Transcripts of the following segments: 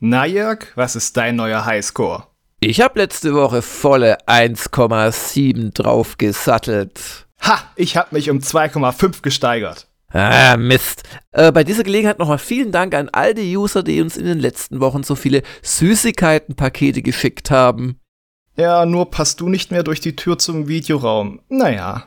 Na Jörg, was ist dein neuer Highscore? Ich habe letzte Woche volle 1,7 draufgesattelt. Ha, ich habe mich um 2,5 gesteigert. Ah, Mist. Äh, bei dieser Gelegenheit nochmal vielen Dank an all die User, die uns in den letzten Wochen so viele Süßigkeitenpakete geschickt haben. Ja, nur passt du nicht mehr durch die Tür zum Videoraum. Naja.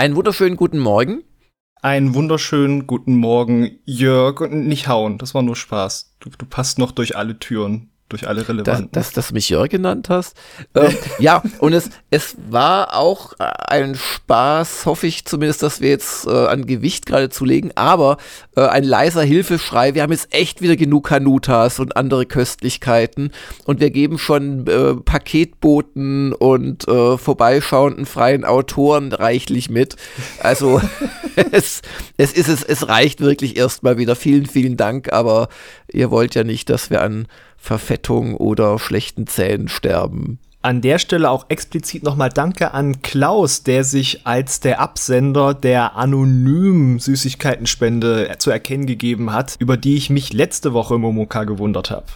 Einen wunderschönen guten Morgen. Einen wunderschönen guten Morgen, Jörg. Und nicht hauen, das war nur Spaß. Du, du passt noch durch alle Türen durch alle relevanten. Dass, dass du mich Jörg genannt hast. ähm, ja, und es, es war auch ein Spaß, hoffe ich zumindest, dass wir jetzt äh, an Gewicht gerade zulegen, aber äh, ein leiser Hilfeschrei. Wir haben jetzt echt wieder genug Hanutas und andere Köstlichkeiten und wir geben schon äh, Paketboten und äh, vorbeischauenden freien Autoren reichlich mit. Also es, es ist es, es reicht wirklich erstmal wieder. Vielen, vielen Dank, aber ihr wollt ja nicht, dass wir an Verfettung oder schlechten Zähnen sterben. An der Stelle auch explizit nochmal Danke an Klaus, der sich als der Absender der anonymen Süßigkeitenspende zu erkennen gegeben hat, über die ich mich letzte Woche im Momoka gewundert habe.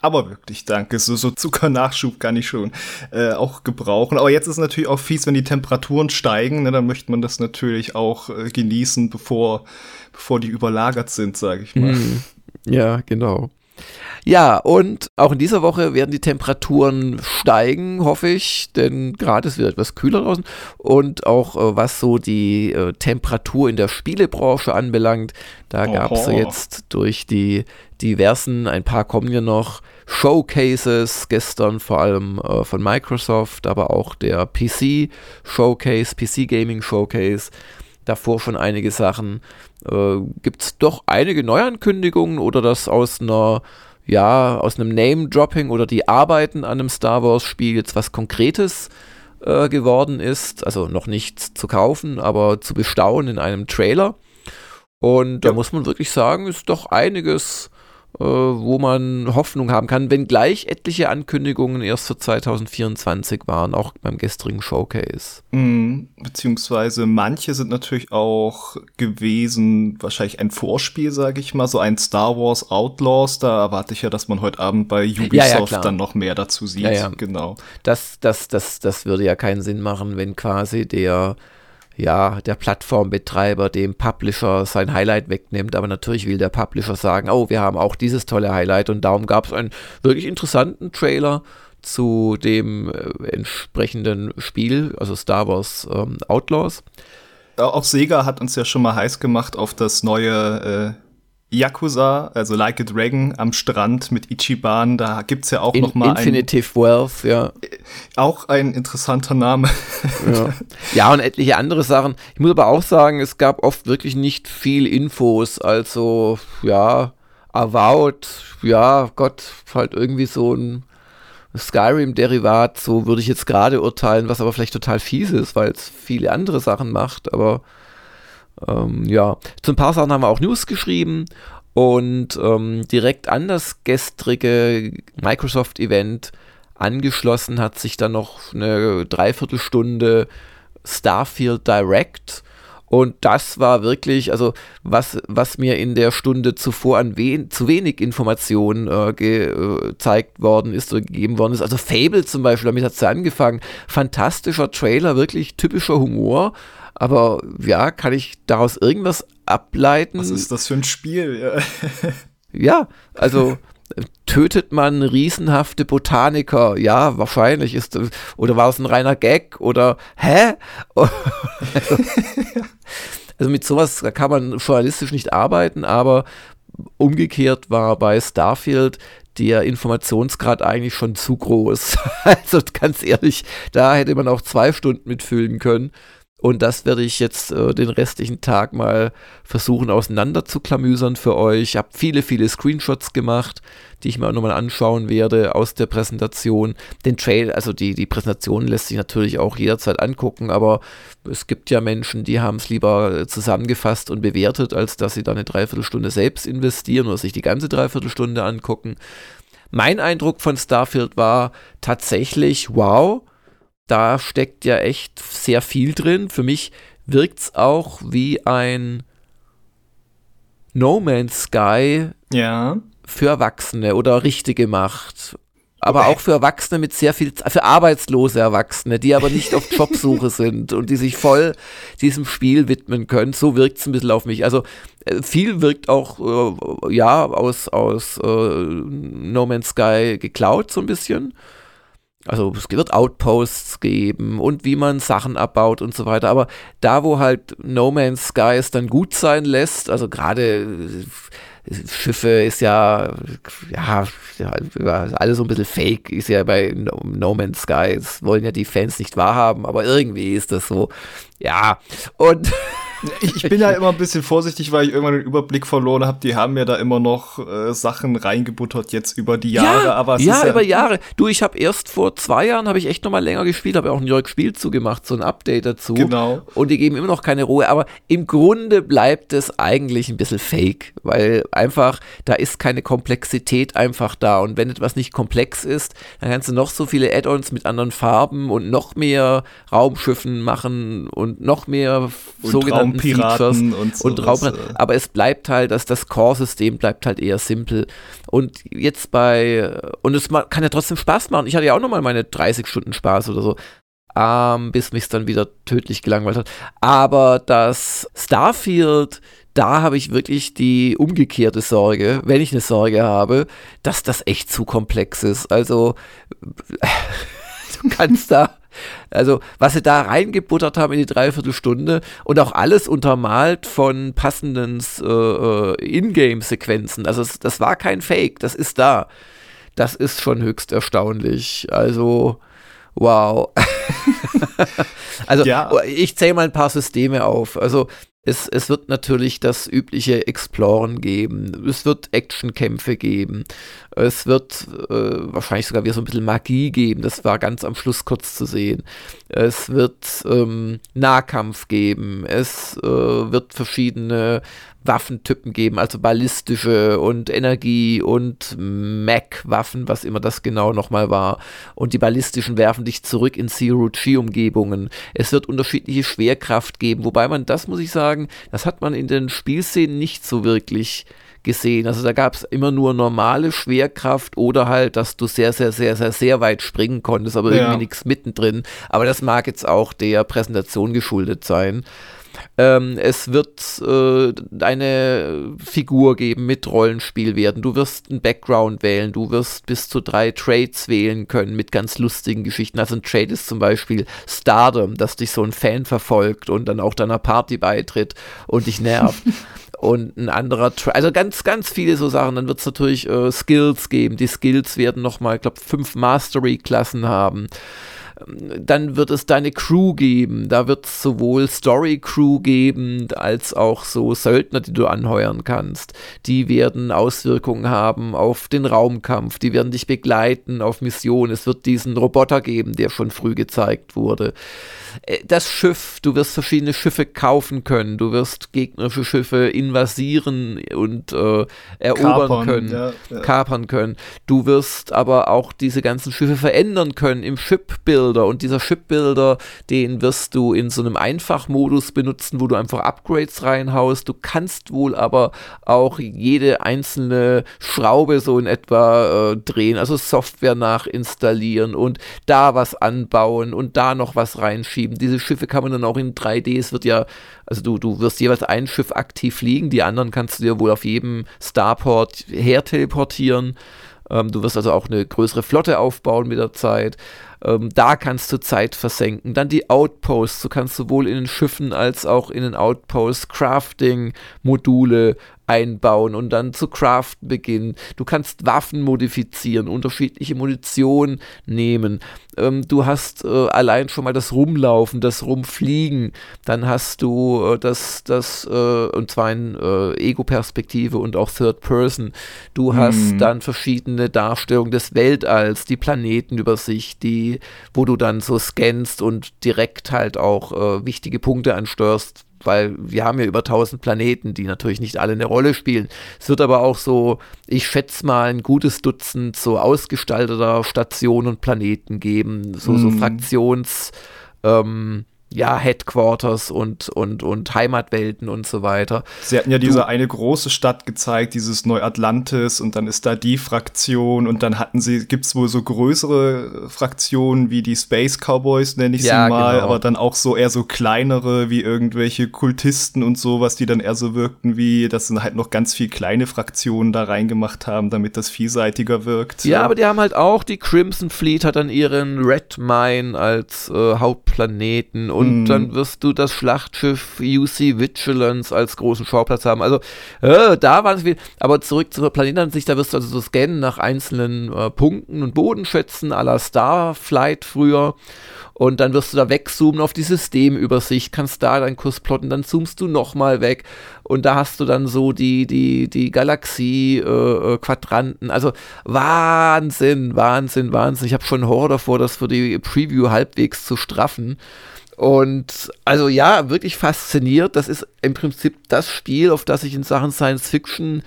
Aber wirklich, danke. So, so Zuckernachschub kann ich schon äh, auch gebrauchen. Aber jetzt ist natürlich auch fies, wenn die Temperaturen steigen. Ne, dann möchte man das natürlich auch äh, genießen, bevor, bevor die überlagert sind, sage ich mal. Mm, ja, genau. Ja, und auch in dieser Woche werden die Temperaturen steigen, hoffe ich, denn gerade ist wieder etwas kühler draußen. Und auch äh, was so die äh, Temperatur in der Spielebranche anbelangt, da gab es jetzt durch die diversen, ein paar kommen ja noch, Showcases, gestern vor allem äh, von Microsoft, aber auch der PC Showcase, PC Gaming Showcase davor schon einige Sachen. Äh, Gibt es doch einige Neuankündigungen oder das aus einer ja, aus einem Name-Dropping oder die Arbeiten an einem Star Wars-Spiel jetzt was Konkretes äh, geworden ist. Also noch nichts zu kaufen, aber zu bestaunen in einem Trailer. Und da muss man wirklich sagen, ist doch einiges wo man Hoffnung haben kann, wenngleich etliche Ankündigungen erst für 2024 waren, auch beim gestrigen Showcase. Mm, beziehungsweise manche sind natürlich auch gewesen, wahrscheinlich ein Vorspiel, sage ich mal, so ein Star Wars Outlaws, da erwarte ich ja, dass man heute Abend bei Ubisoft ja, ja, dann noch mehr dazu sieht. Ja, genau. Das, das, das, das würde ja keinen Sinn machen, wenn quasi der ja, der Plattformbetreiber dem Publisher sein Highlight wegnimmt. Aber natürlich will der Publisher sagen, oh, wir haben auch dieses tolle Highlight und darum gab es einen wirklich interessanten Trailer zu dem äh, entsprechenden Spiel, also Star Wars ähm, Outlaws. Auch Sega hat uns ja schon mal heiß gemacht auf das neue äh, Yakuza, also Like a Dragon am Strand mit Ichiban, da gibt's ja auch In, noch mal Infinitive ein, Wealth, ja. Auch ein interessanter Name. Ja. ja, und etliche andere Sachen. Ich muss aber auch sagen, es gab oft wirklich nicht viel Infos, also ja, Avowed, ja, Gott, halt irgendwie so ein Skyrim-Derivat, so würde ich jetzt gerade urteilen, was aber vielleicht total fies ist, weil es viele andere Sachen macht, aber ähm, ja, zu ein paar Sachen haben wir auch News geschrieben und ähm, direkt an das gestrige Microsoft-Event angeschlossen hat sich dann noch eine Dreiviertelstunde Starfield Direct. Und das war wirklich, also was, was mir in der Stunde zuvor an wen, zu wenig Informationen äh, gezeigt worden ist oder gegeben worden ist. Also Fable zum Beispiel, damit hat es ja angefangen. Fantastischer Trailer, wirklich typischer Humor. Aber ja, kann ich daraus irgendwas ableiten? Was ist das für ein Spiel? Ja, also tötet man riesenhafte Botaniker? Ja, wahrscheinlich ist oder war es ein reiner Gag oder hä? also mit sowas kann man journalistisch nicht arbeiten, aber umgekehrt war bei Starfield der Informationsgrad eigentlich schon zu groß. also ganz ehrlich, da hätte man auch zwei Stunden mitfüllen können. Und das werde ich jetzt äh, den restlichen Tag mal versuchen auseinander zu klamüsern für euch. Ich habe viele, viele Screenshots gemacht, die ich mir auch nochmal anschauen werde aus der Präsentation. Den Trail, also die, die Präsentation lässt sich natürlich auch jederzeit angucken, aber es gibt ja Menschen, die haben es lieber zusammengefasst und bewertet, als dass sie da eine Dreiviertelstunde selbst investieren oder sich die ganze Dreiviertelstunde angucken. Mein Eindruck von Starfield war tatsächlich, wow, da steckt ja echt sehr viel drin. Für mich wirkt es auch wie ein No Man's Sky ja. für Erwachsene oder richtige Macht. Aber auch für Erwachsene mit sehr viel, für arbeitslose Erwachsene, die aber nicht auf Jobsuche sind und die sich voll diesem Spiel widmen können. So wirkt es ein bisschen auf mich. Also äh, viel wirkt auch, äh, ja, aus, aus äh, No Man's Sky geklaut, so ein bisschen. Also es wird Outposts geben und wie man Sachen abbaut und so weiter. Aber da, wo halt No Man's Sky es dann gut sein lässt, also gerade äh, Schiffe ist ja, ja, alles so ein bisschen fake, ist ja bei no, no, Man's Sky. Das wollen ja die Fans nicht wahrhaben, aber irgendwie ist das so. Ja, und Ich, bin ja immer ein bisschen vorsichtig, weil ich irgendwann den Überblick verloren habe. Die haben mir da immer noch äh, Sachen reingebuttert jetzt über die Jahre. Ja, aber ja, ja, über Jahre. Du, ich habe erst vor zwei Jahren habe ich echt noch mal länger gespielt, habe auch ein New York Spiel zugemacht, so ein Update dazu. Genau. Und die geben immer noch keine Ruhe. Aber im Grunde bleibt es eigentlich ein bisschen fake, weil einfach da ist keine Komplexität einfach da. Und wenn etwas nicht komplex ist, dann kannst du noch so viele Add-ons mit anderen Farben und noch mehr Raumschiffen machen und noch mehr und sogenannten Piraten und, so, und Raum, äh. aber es bleibt halt, dass das Core-System bleibt halt eher simpel. Und jetzt bei, und es kann ja trotzdem Spaß machen. Ich hatte ja auch nochmal meine 30 Stunden Spaß oder so. Ähm, bis mich dann wieder tödlich gelangweilt hat. Aber das Starfield, da habe ich wirklich die umgekehrte Sorge, wenn ich eine Sorge habe, dass das echt zu komplex ist. Also kannst da also, was sie da reingebuttert haben in die Dreiviertelstunde und auch alles untermalt von passenden äh, äh, Ingame-Sequenzen. Also, es, das war kein Fake, das ist da. Das ist schon höchst erstaunlich. Also, wow. also, ja. ich zähle mal ein paar Systeme auf. Also, es, es wird natürlich das übliche Exploren geben. Es wird Actionkämpfe geben. Es wird äh, wahrscheinlich sogar wieder so ein bisschen Magie geben. Das war ganz am Schluss kurz zu sehen. Es wird ähm, Nahkampf geben. Es äh, wird verschiedene Waffentypen geben, also ballistische und Energie und Mac-Waffen, was immer das genau nochmal war. Und die ballistischen werfen dich zurück in Zero-G-Umgebungen. Es wird unterschiedliche Schwerkraft geben, wobei man, das muss ich sagen, das hat man in den Spielszenen nicht so wirklich gesehen. Also da gab es immer nur normale Schwerkraft oder halt, dass du sehr, sehr, sehr, sehr, sehr weit springen konntest, aber ja. irgendwie nichts mittendrin. Aber das mag jetzt auch der Präsentation geschuldet sein. Ähm, es wird äh, eine Figur geben mit Rollenspiel werden. Du wirst einen Background wählen. Du wirst bis zu drei Trades wählen können mit ganz lustigen Geschichten. Also ein Trade ist zum Beispiel Stardom, dass dich so ein Fan verfolgt und dann auch deiner Party beitritt und dich nervt. und ein anderer, Tra also ganz, ganz viele so Sachen. Dann wird es natürlich äh, Skills geben. Die Skills werden nochmal, ich glaube, fünf Mastery-Klassen haben dann wird es deine Crew geben. Da wird es sowohl Story-Crew geben, als auch so Söldner, die du anheuern kannst. Die werden Auswirkungen haben auf den Raumkampf. Die werden dich begleiten auf Missionen. Es wird diesen Roboter geben, der schon früh gezeigt wurde. Äh, das Schiff, du wirst verschiedene Schiffe kaufen können. Du wirst gegnerische Schiffe invasieren und äh, erobern kapern, können, ja, ja. kapern können. Du wirst aber auch diese ganzen Schiffe verändern können im Shipbuild Shipbuilder und dieser Shipbuilder, den wirst du in so einem Einfachmodus benutzen, wo du einfach Upgrades reinhaust. Du kannst wohl aber auch jede einzelne Schraube so in etwa äh, drehen, also Software nachinstallieren und da was anbauen und da noch was reinschieben. Diese Schiffe kann man dann auch in 3D, es wird ja, also du, du wirst jeweils ein Schiff aktiv fliegen, die anderen kannst du dir wohl auf jedem Starport her teleportieren. Ähm, du wirst also auch eine größere Flotte aufbauen mit der Zeit. Ähm, da kannst du Zeit versenken. Dann die Outposts. Du kannst sowohl in den Schiffen als auch in den Outposts Crafting-Module einbauen und dann zu craften beginnen. Du kannst Waffen modifizieren, unterschiedliche Munition nehmen. Ähm, du hast äh, allein schon mal das Rumlaufen, das Rumfliegen. Dann hast du äh, das, das äh, und zwar in äh, Ego-Perspektive und auch Third Person. Du hast mhm. dann verschiedene Darstellungen des Weltalls, die Planetenübersicht, die, wo du dann so scannst und direkt halt auch äh, wichtige Punkte ansteuerst weil wir haben ja über 1000 Planeten, die natürlich nicht alle eine Rolle spielen. Es wird aber auch so, ich schätze mal, ein gutes Dutzend so ausgestalteter Stationen und Planeten geben, so, so mhm. Fraktions, ähm, ja, Headquarters und, und, und Heimatwelten und so weiter. Sie hatten ja diese du, eine große Stadt gezeigt, dieses Neuatlantis und dann ist da die Fraktion und dann hatten sie, gibt's wohl so größere Fraktionen wie die Space Cowboys, nenne ich ja, sie mal, genau. aber dann auch so eher so kleinere wie irgendwelche Kultisten und sowas, die dann eher so wirkten wie, dass sie halt noch ganz viel kleine Fraktionen da reingemacht haben, damit das vielseitiger wirkt. Ja, ja, aber die haben halt auch, die Crimson Fleet hat dann ihren Red Mine als äh, Hauptplaneten und und mhm. dann wirst du das Schlachtschiff UC Vigilance als großen Schauplatz haben. Also äh, da waren es viel. Aber zurück zur Planetenansicht, da wirst du also so scannen nach einzelnen äh, Punkten und Bodenschätzen à la Starflight früher. Und dann wirst du da wegzoomen auf die Systemübersicht, kannst da deinen Kurs plotten, dann zoomst du nochmal weg und da hast du dann so die, die, die Galaxie-Quadranten. Äh, also Wahnsinn, Wahnsinn, Wahnsinn. Ich habe schon Horror davor, das für die Preview halbwegs zu straffen. Und also ja, wirklich fasziniert. Das ist im Prinzip das Spiel, auf das ich in Sachen Science Fiction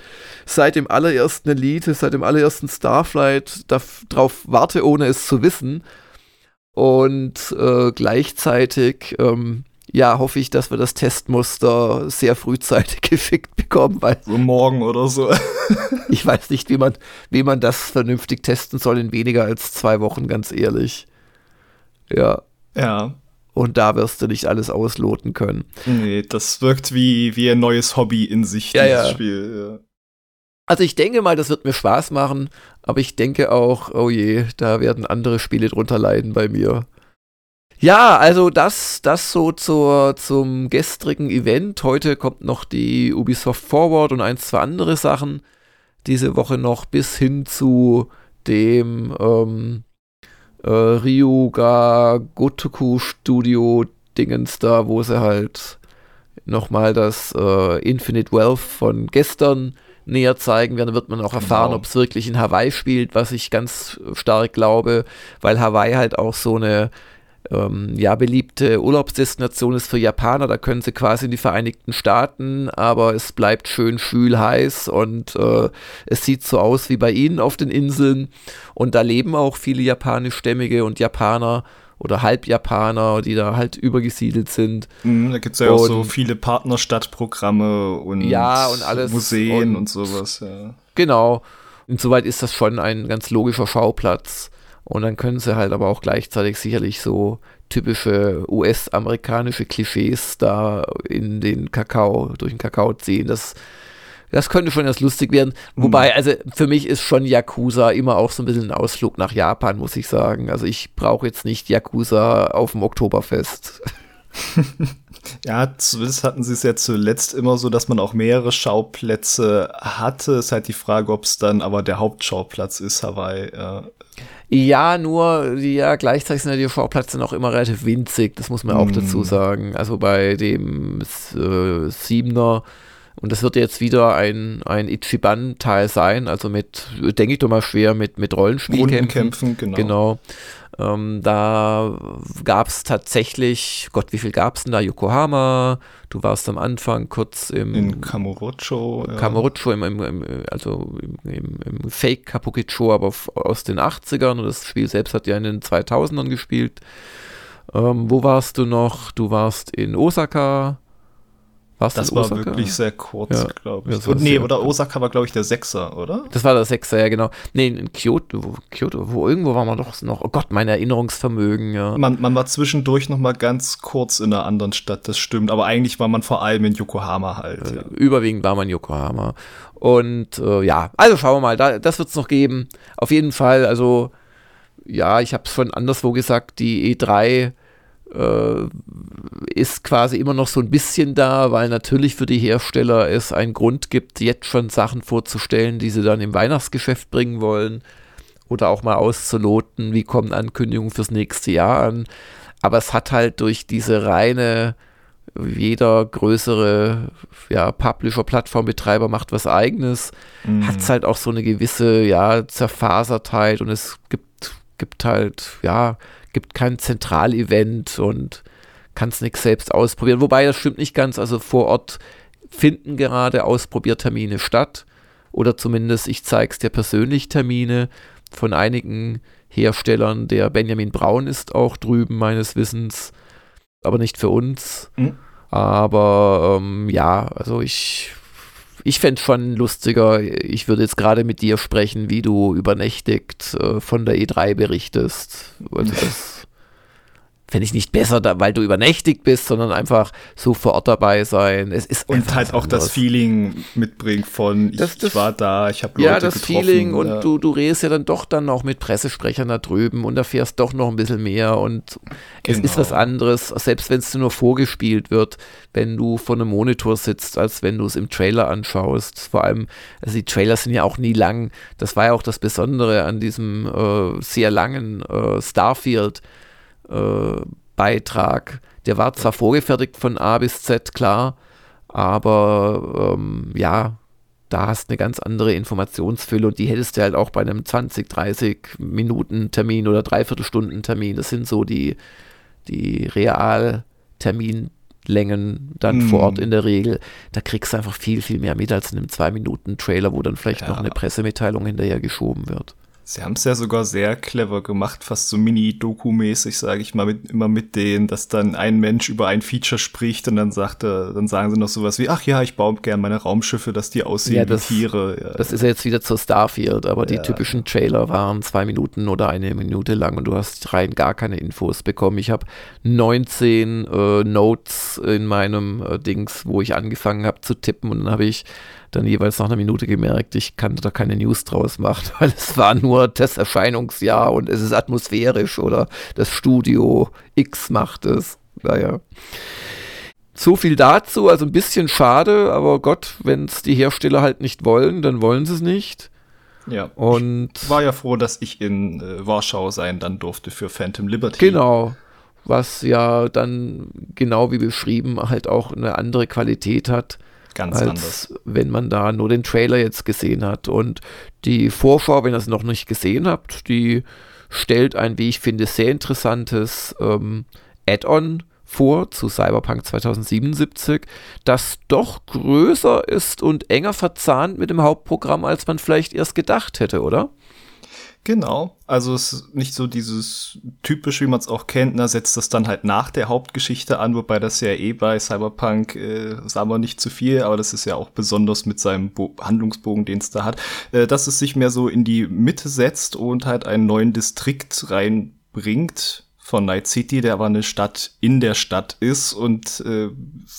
seit dem allerersten Elite, seit dem allerersten Starflight darauf warte, ohne es zu wissen. Und äh, gleichzeitig, ähm, ja, hoffe ich, dass wir das Testmuster sehr frühzeitig gefickt bekommen, weil. So morgen oder so. ich weiß nicht, wie man, wie man das vernünftig testen soll in weniger als zwei Wochen, ganz ehrlich. Ja. Ja und da wirst du nicht alles ausloten können. Nee, das wirkt wie, wie ein neues Hobby in sich, ja, dieses ja. Spiel. Ja. Also ich denke mal, das wird mir Spaß machen, aber ich denke auch, oh je, da werden andere Spiele drunter leiden bei mir. Ja, also das, das so zur, zum gestrigen Event. Heute kommt noch die Ubisoft Forward und ein, zwei andere Sachen. Diese Woche noch bis hin zu dem ähm, äh, Ryuga Gotoku Studio Dingens da, wo sie halt nochmal das äh, Infinite Wealth von gestern näher zeigen werden, wird man auch erfahren, genau. ob es wirklich in Hawaii spielt, was ich ganz stark glaube, weil Hawaii halt auch so eine ähm, ja, beliebte Urlaubsdestination ist für Japaner. Da können sie quasi in die Vereinigten Staaten, aber es bleibt schön schwül heiß und äh, es sieht so aus wie bei ihnen auf den Inseln. Und da leben auch viele japanischstämmige und Japaner oder Halbjapaner, die da halt übergesiedelt sind. Mhm, da gibt es ja und, auch so viele Partnerstadtprogramme und, ja, und alles, Museen und, und sowas. Ja. Genau. Insoweit ist das schon ein ganz logischer Schauplatz. Und dann können sie halt aber auch gleichzeitig sicherlich so typische US-amerikanische Klischees da in den Kakao, durch den Kakao ziehen. Das, das könnte schon erst lustig werden. Mhm. Wobei, also für mich ist schon Yakuza immer auch so ein bisschen ein Ausflug nach Japan, muss ich sagen. Also ich brauche jetzt nicht Yakuza auf dem Oktoberfest. Ja, zumindest hatten sie es ja zuletzt immer so, dass man auch mehrere Schauplätze hatte. Ist halt die Frage, ob es dann aber der Hauptschauplatz ist, Hawaii. Ja. Ja, nur, ja, gleichzeitig sind ja die Schauplätze noch immer relativ winzig, das muss man auch mm. dazu sagen. Also bei dem äh, Siebener, und das wird jetzt wieder ein, ein Ichiban-Teil sein, also mit, denke ich doch mal schwer, mit, mit Rollenspielkämpfen. genau. genau. Ähm, da gab es tatsächlich, Gott, wie viel gab es denn da? Yokohama, du warst am Anfang kurz im. In Kamurocho. Ja. Kamurocho, im, im, im, also im, im Fake Kapukicho, aber aus den 80ern und das Spiel selbst hat ja in den 2000ern gespielt. Ähm, wo warst du noch? Du warst in Osaka. War's das war Osaka? wirklich sehr kurz, ja, glaube ich. Und, nee, oder Osaka war, glaube ich, der Sechser, oder? Das war der Sechser, ja, genau. Nee, in Kyoto, Kyoto, wo irgendwo war man doch noch, oh Gott, mein Erinnerungsvermögen, ja. Man, man war zwischendurch noch mal ganz kurz in einer anderen Stadt, das stimmt, aber eigentlich war man vor allem in Yokohama halt. Äh, ja. Überwiegend war man in Yokohama. Und äh, ja, also schauen wir mal, da, das wird es noch geben. Auf jeden Fall, also ja, ich habe es schon anderswo gesagt, die E3 äh, ist quasi immer noch so ein bisschen da, weil natürlich für die Hersteller es einen Grund gibt, jetzt schon Sachen vorzustellen, die sie dann im Weihnachtsgeschäft bringen wollen oder auch mal auszuloten, wie kommen Ankündigungen fürs nächste Jahr an. Aber es hat halt durch diese reine, jeder größere ja, Publisher, Plattformbetreiber macht was eigenes, mhm. hat es halt auch so eine gewisse ja, Zerfasertheit und es gibt, gibt halt, ja, gibt kein Zentralevent und kannst nichts selbst ausprobieren. Wobei das stimmt nicht ganz. Also vor Ort finden gerade Ausprobiertermine statt. Oder zumindest, ich zeige es dir persönlich, Termine von einigen Herstellern. Der Benjamin Braun ist auch drüben, meines Wissens. Aber nicht für uns. Mhm. Aber ähm, ja, also ich ich fände schon lustiger, ich würde jetzt gerade mit dir sprechen, wie du übernächtigt äh, von der E3 berichtest. Also das fände ich nicht besser, da, weil du übernächtigt bist, sondern einfach so vor Ort dabei sein. Es ist und halt auch das Feeling mitbringt von ich, das, das, war da, ich habe Leute Ja, das getroffen, Feeling ja. und du, du redest ja dann doch dann auch mit Pressesprechern da drüben und erfährst doch noch ein bisschen mehr und genau. es ist was genau. anderes, selbst wenn es nur vorgespielt wird, wenn du vor einem Monitor sitzt, als wenn du es im Trailer anschaust. Vor allem, also die Trailer sind ja auch nie lang. Das war ja auch das Besondere an diesem äh, sehr langen äh, Starfield äh, Beitrag. Der war zwar vorgefertigt von A bis Z, klar, aber ähm, ja, da hast du eine ganz andere Informationsfülle und die hättest du halt auch bei einem 20, 30 Minuten Termin oder Dreiviertelstunden Termin. Das sind so die, die Realterminlängen dann mm. vor Ort in der Regel. Da kriegst du einfach viel, viel mehr mit als in einem 2-Minuten-Trailer, wo dann vielleicht ja. noch eine Pressemitteilung hinterher geschoben wird. Sie haben es ja sogar sehr clever gemacht, fast so Mini-Doku-mäßig, sage ich mal, mit, immer mit denen, dass dann ein Mensch über ein Feature spricht und dann sagt er, dann sagen sie noch sowas wie, ach ja, ich baue gern meine Raumschiffe, dass die aussehen ja, das, wie Tiere. Ja. Das ist ja jetzt wieder zur Starfield, aber ja. die typischen Trailer waren zwei Minuten oder eine Minute lang und du hast rein gar keine Infos bekommen. Ich habe 19 äh, Notes in meinem äh, Dings, wo ich angefangen habe zu tippen und dann habe ich dann jeweils nach einer Minute gemerkt, ich kann da keine News draus machen, weil es war nur das Erscheinungsjahr und es ist atmosphärisch oder das Studio X macht es. Naja. So viel dazu, also ein bisschen schade, aber Gott, wenn es die Hersteller halt nicht wollen, dann wollen sie es nicht. Ja. Und ich war ja froh, dass ich in äh, Warschau sein dann durfte für Phantom Liberty. Genau. Was ja dann genau wie beschrieben halt auch eine andere Qualität hat Ganz als anders. wenn man da nur den Trailer jetzt gesehen hat. Und die Vorschau, wenn ihr es noch nicht gesehen habt, die stellt ein, wie ich finde, sehr interessantes ähm, Add-on vor zu Cyberpunk 2077, das doch größer ist und enger verzahnt mit dem Hauptprogramm, als man vielleicht erst gedacht hätte, oder? Genau. Also es ist nicht so dieses typisch, wie man es auch kennt, da setzt das dann halt nach der Hauptgeschichte an, wobei das ja eh bei Cyberpunk, äh, sagen wir nicht zu viel, aber das ist ja auch besonders mit seinem Bo Handlungsbogen, den es da hat, äh, dass es sich mehr so in die Mitte setzt und halt einen neuen Distrikt reinbringt, von Night City, der aber eine Stadt in der Stadt ist und äh,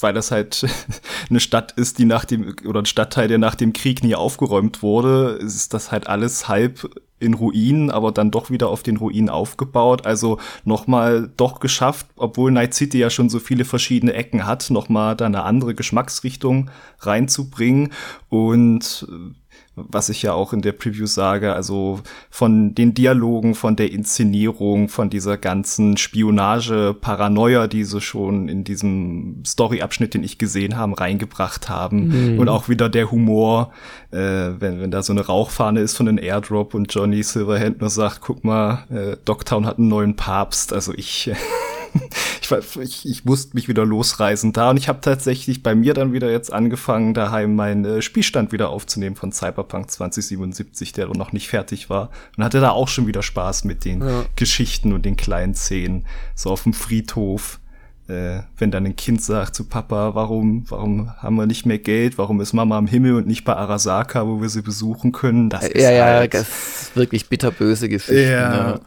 weil das halt eine Stadt ist, die nach dem oder ein Stadtteil, der nach dem Krieg nie aufgeräumt wurde, ist das halt alles halb in Ruinen, aber dann doch wieder auf den Ruinen aufgebaut. Also nochmal doch geschafft, obwohl Night City ja schon so viele verschiedene Ecken hat, nochmal da eine andere Geschmacksrichtung reinzubringen und äh, was ich ja auch in der Preview sage, also von den Dialogen, von der Inszenierung, von dieser ganzen Spionage-Paranoia, die sie schon in diesem Story-Abschnitt, den ich gesehen habe, reingebracht haben. Mhm. Und auch wieder der Humor, äh, wenn, wenn da so eine Rauchfahne ist von einem Airdrop und Johnny Silverhand nur sagt, guck mal, äh, Dogtown hat einen neuen Papst. Also ich ich, ich, ich musste mich wieder losreisen da und ich habe tatsächlich bei mir dann wieder jetzt angefangen, daheim meinen äh, Spielstand wieder aufzunehmen von Cyberpunk 2077, der noch nicht fertig war. Und hatte da auch schon wieder Spaß mit den ja. Geschichten und den kleinen Szenen. So auf dem Friedhof. Äh, wenn dann ein Kind sagt zu Papa, warum, warum haben wir nicht mehr Geld, warum ist Mama am Himmel und nicht bei Arasaka, wo wir sie besuchen können, das ist ja, halt ja, das ist wirklich bitterböse Geschichte. Ja. Ne?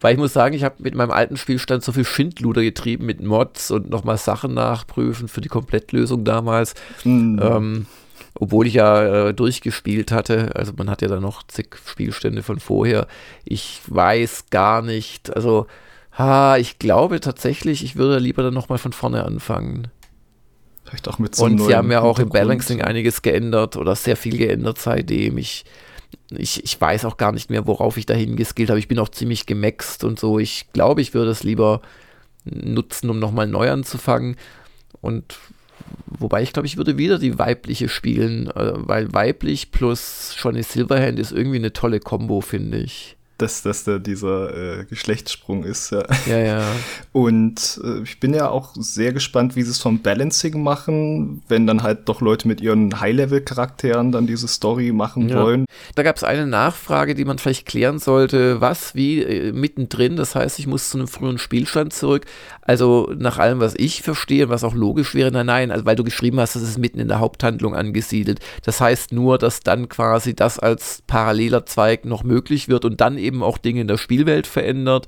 Weil ich muss sagen, ich habe mit meinem alten Spielstand so viel Schindluder getrieben mit Mods und nochmal Sachen nachprüfen für die Komplettlösung damals. Mhm. Ähm, obwohl ich ja äh, durchgespielt hatte. Also man hat ja dann noch zig Spielstände von vorher. Ich weiß gar nicht. Also, ha, ich glaube tatsächlich, ich würde lieber dann nochmal von vorne anfangen. Vielleicht auch mit so Und sie haben ja auch im Balancing einiges geändert oder sehr viel geändert seitdem. Ich, ich, ich weiß auch gar nicht mehr, worauf ich dahin geskillt habe. Ich bin auch ziemlich gemaxt und so. Ich glaube, ich würde es lieber nutzen, um nochmal neu anzufangen. Und wobei ich glaube, ich würde wieder die weibliche spielen, äh, weil weiblich plus Johnny Silverhand ist irgendwie eine tolle Kombo, finde ich dass das da dieser äh, Geschlechtssprung ist. Ja, ja. ja. Und äh, ich bin ja auch sehr gespannt, wie sie es vom Balancing machen, wenn dann halt doch Leute mit ihren High-Level-Charakteren dann diese Story machen ja. wollen. Da gab es eine Nachfrage, die man vielleicht klären sollte. Was, wie, äh, mittendrin? Das heißt, ich muss zu einem frühen Spielstand zurück. Also nach allem, was ich verstehe, was auch logisch wäre, nein, nein, also weil du geschrieben hast, das ist mitten in der Haupthandlung angesiedelt. Das heißt nur, dass dann quasi das als paralleler Zweig noch möglich wird und dann eben eben auch Dinge in der Spielwelt verändert.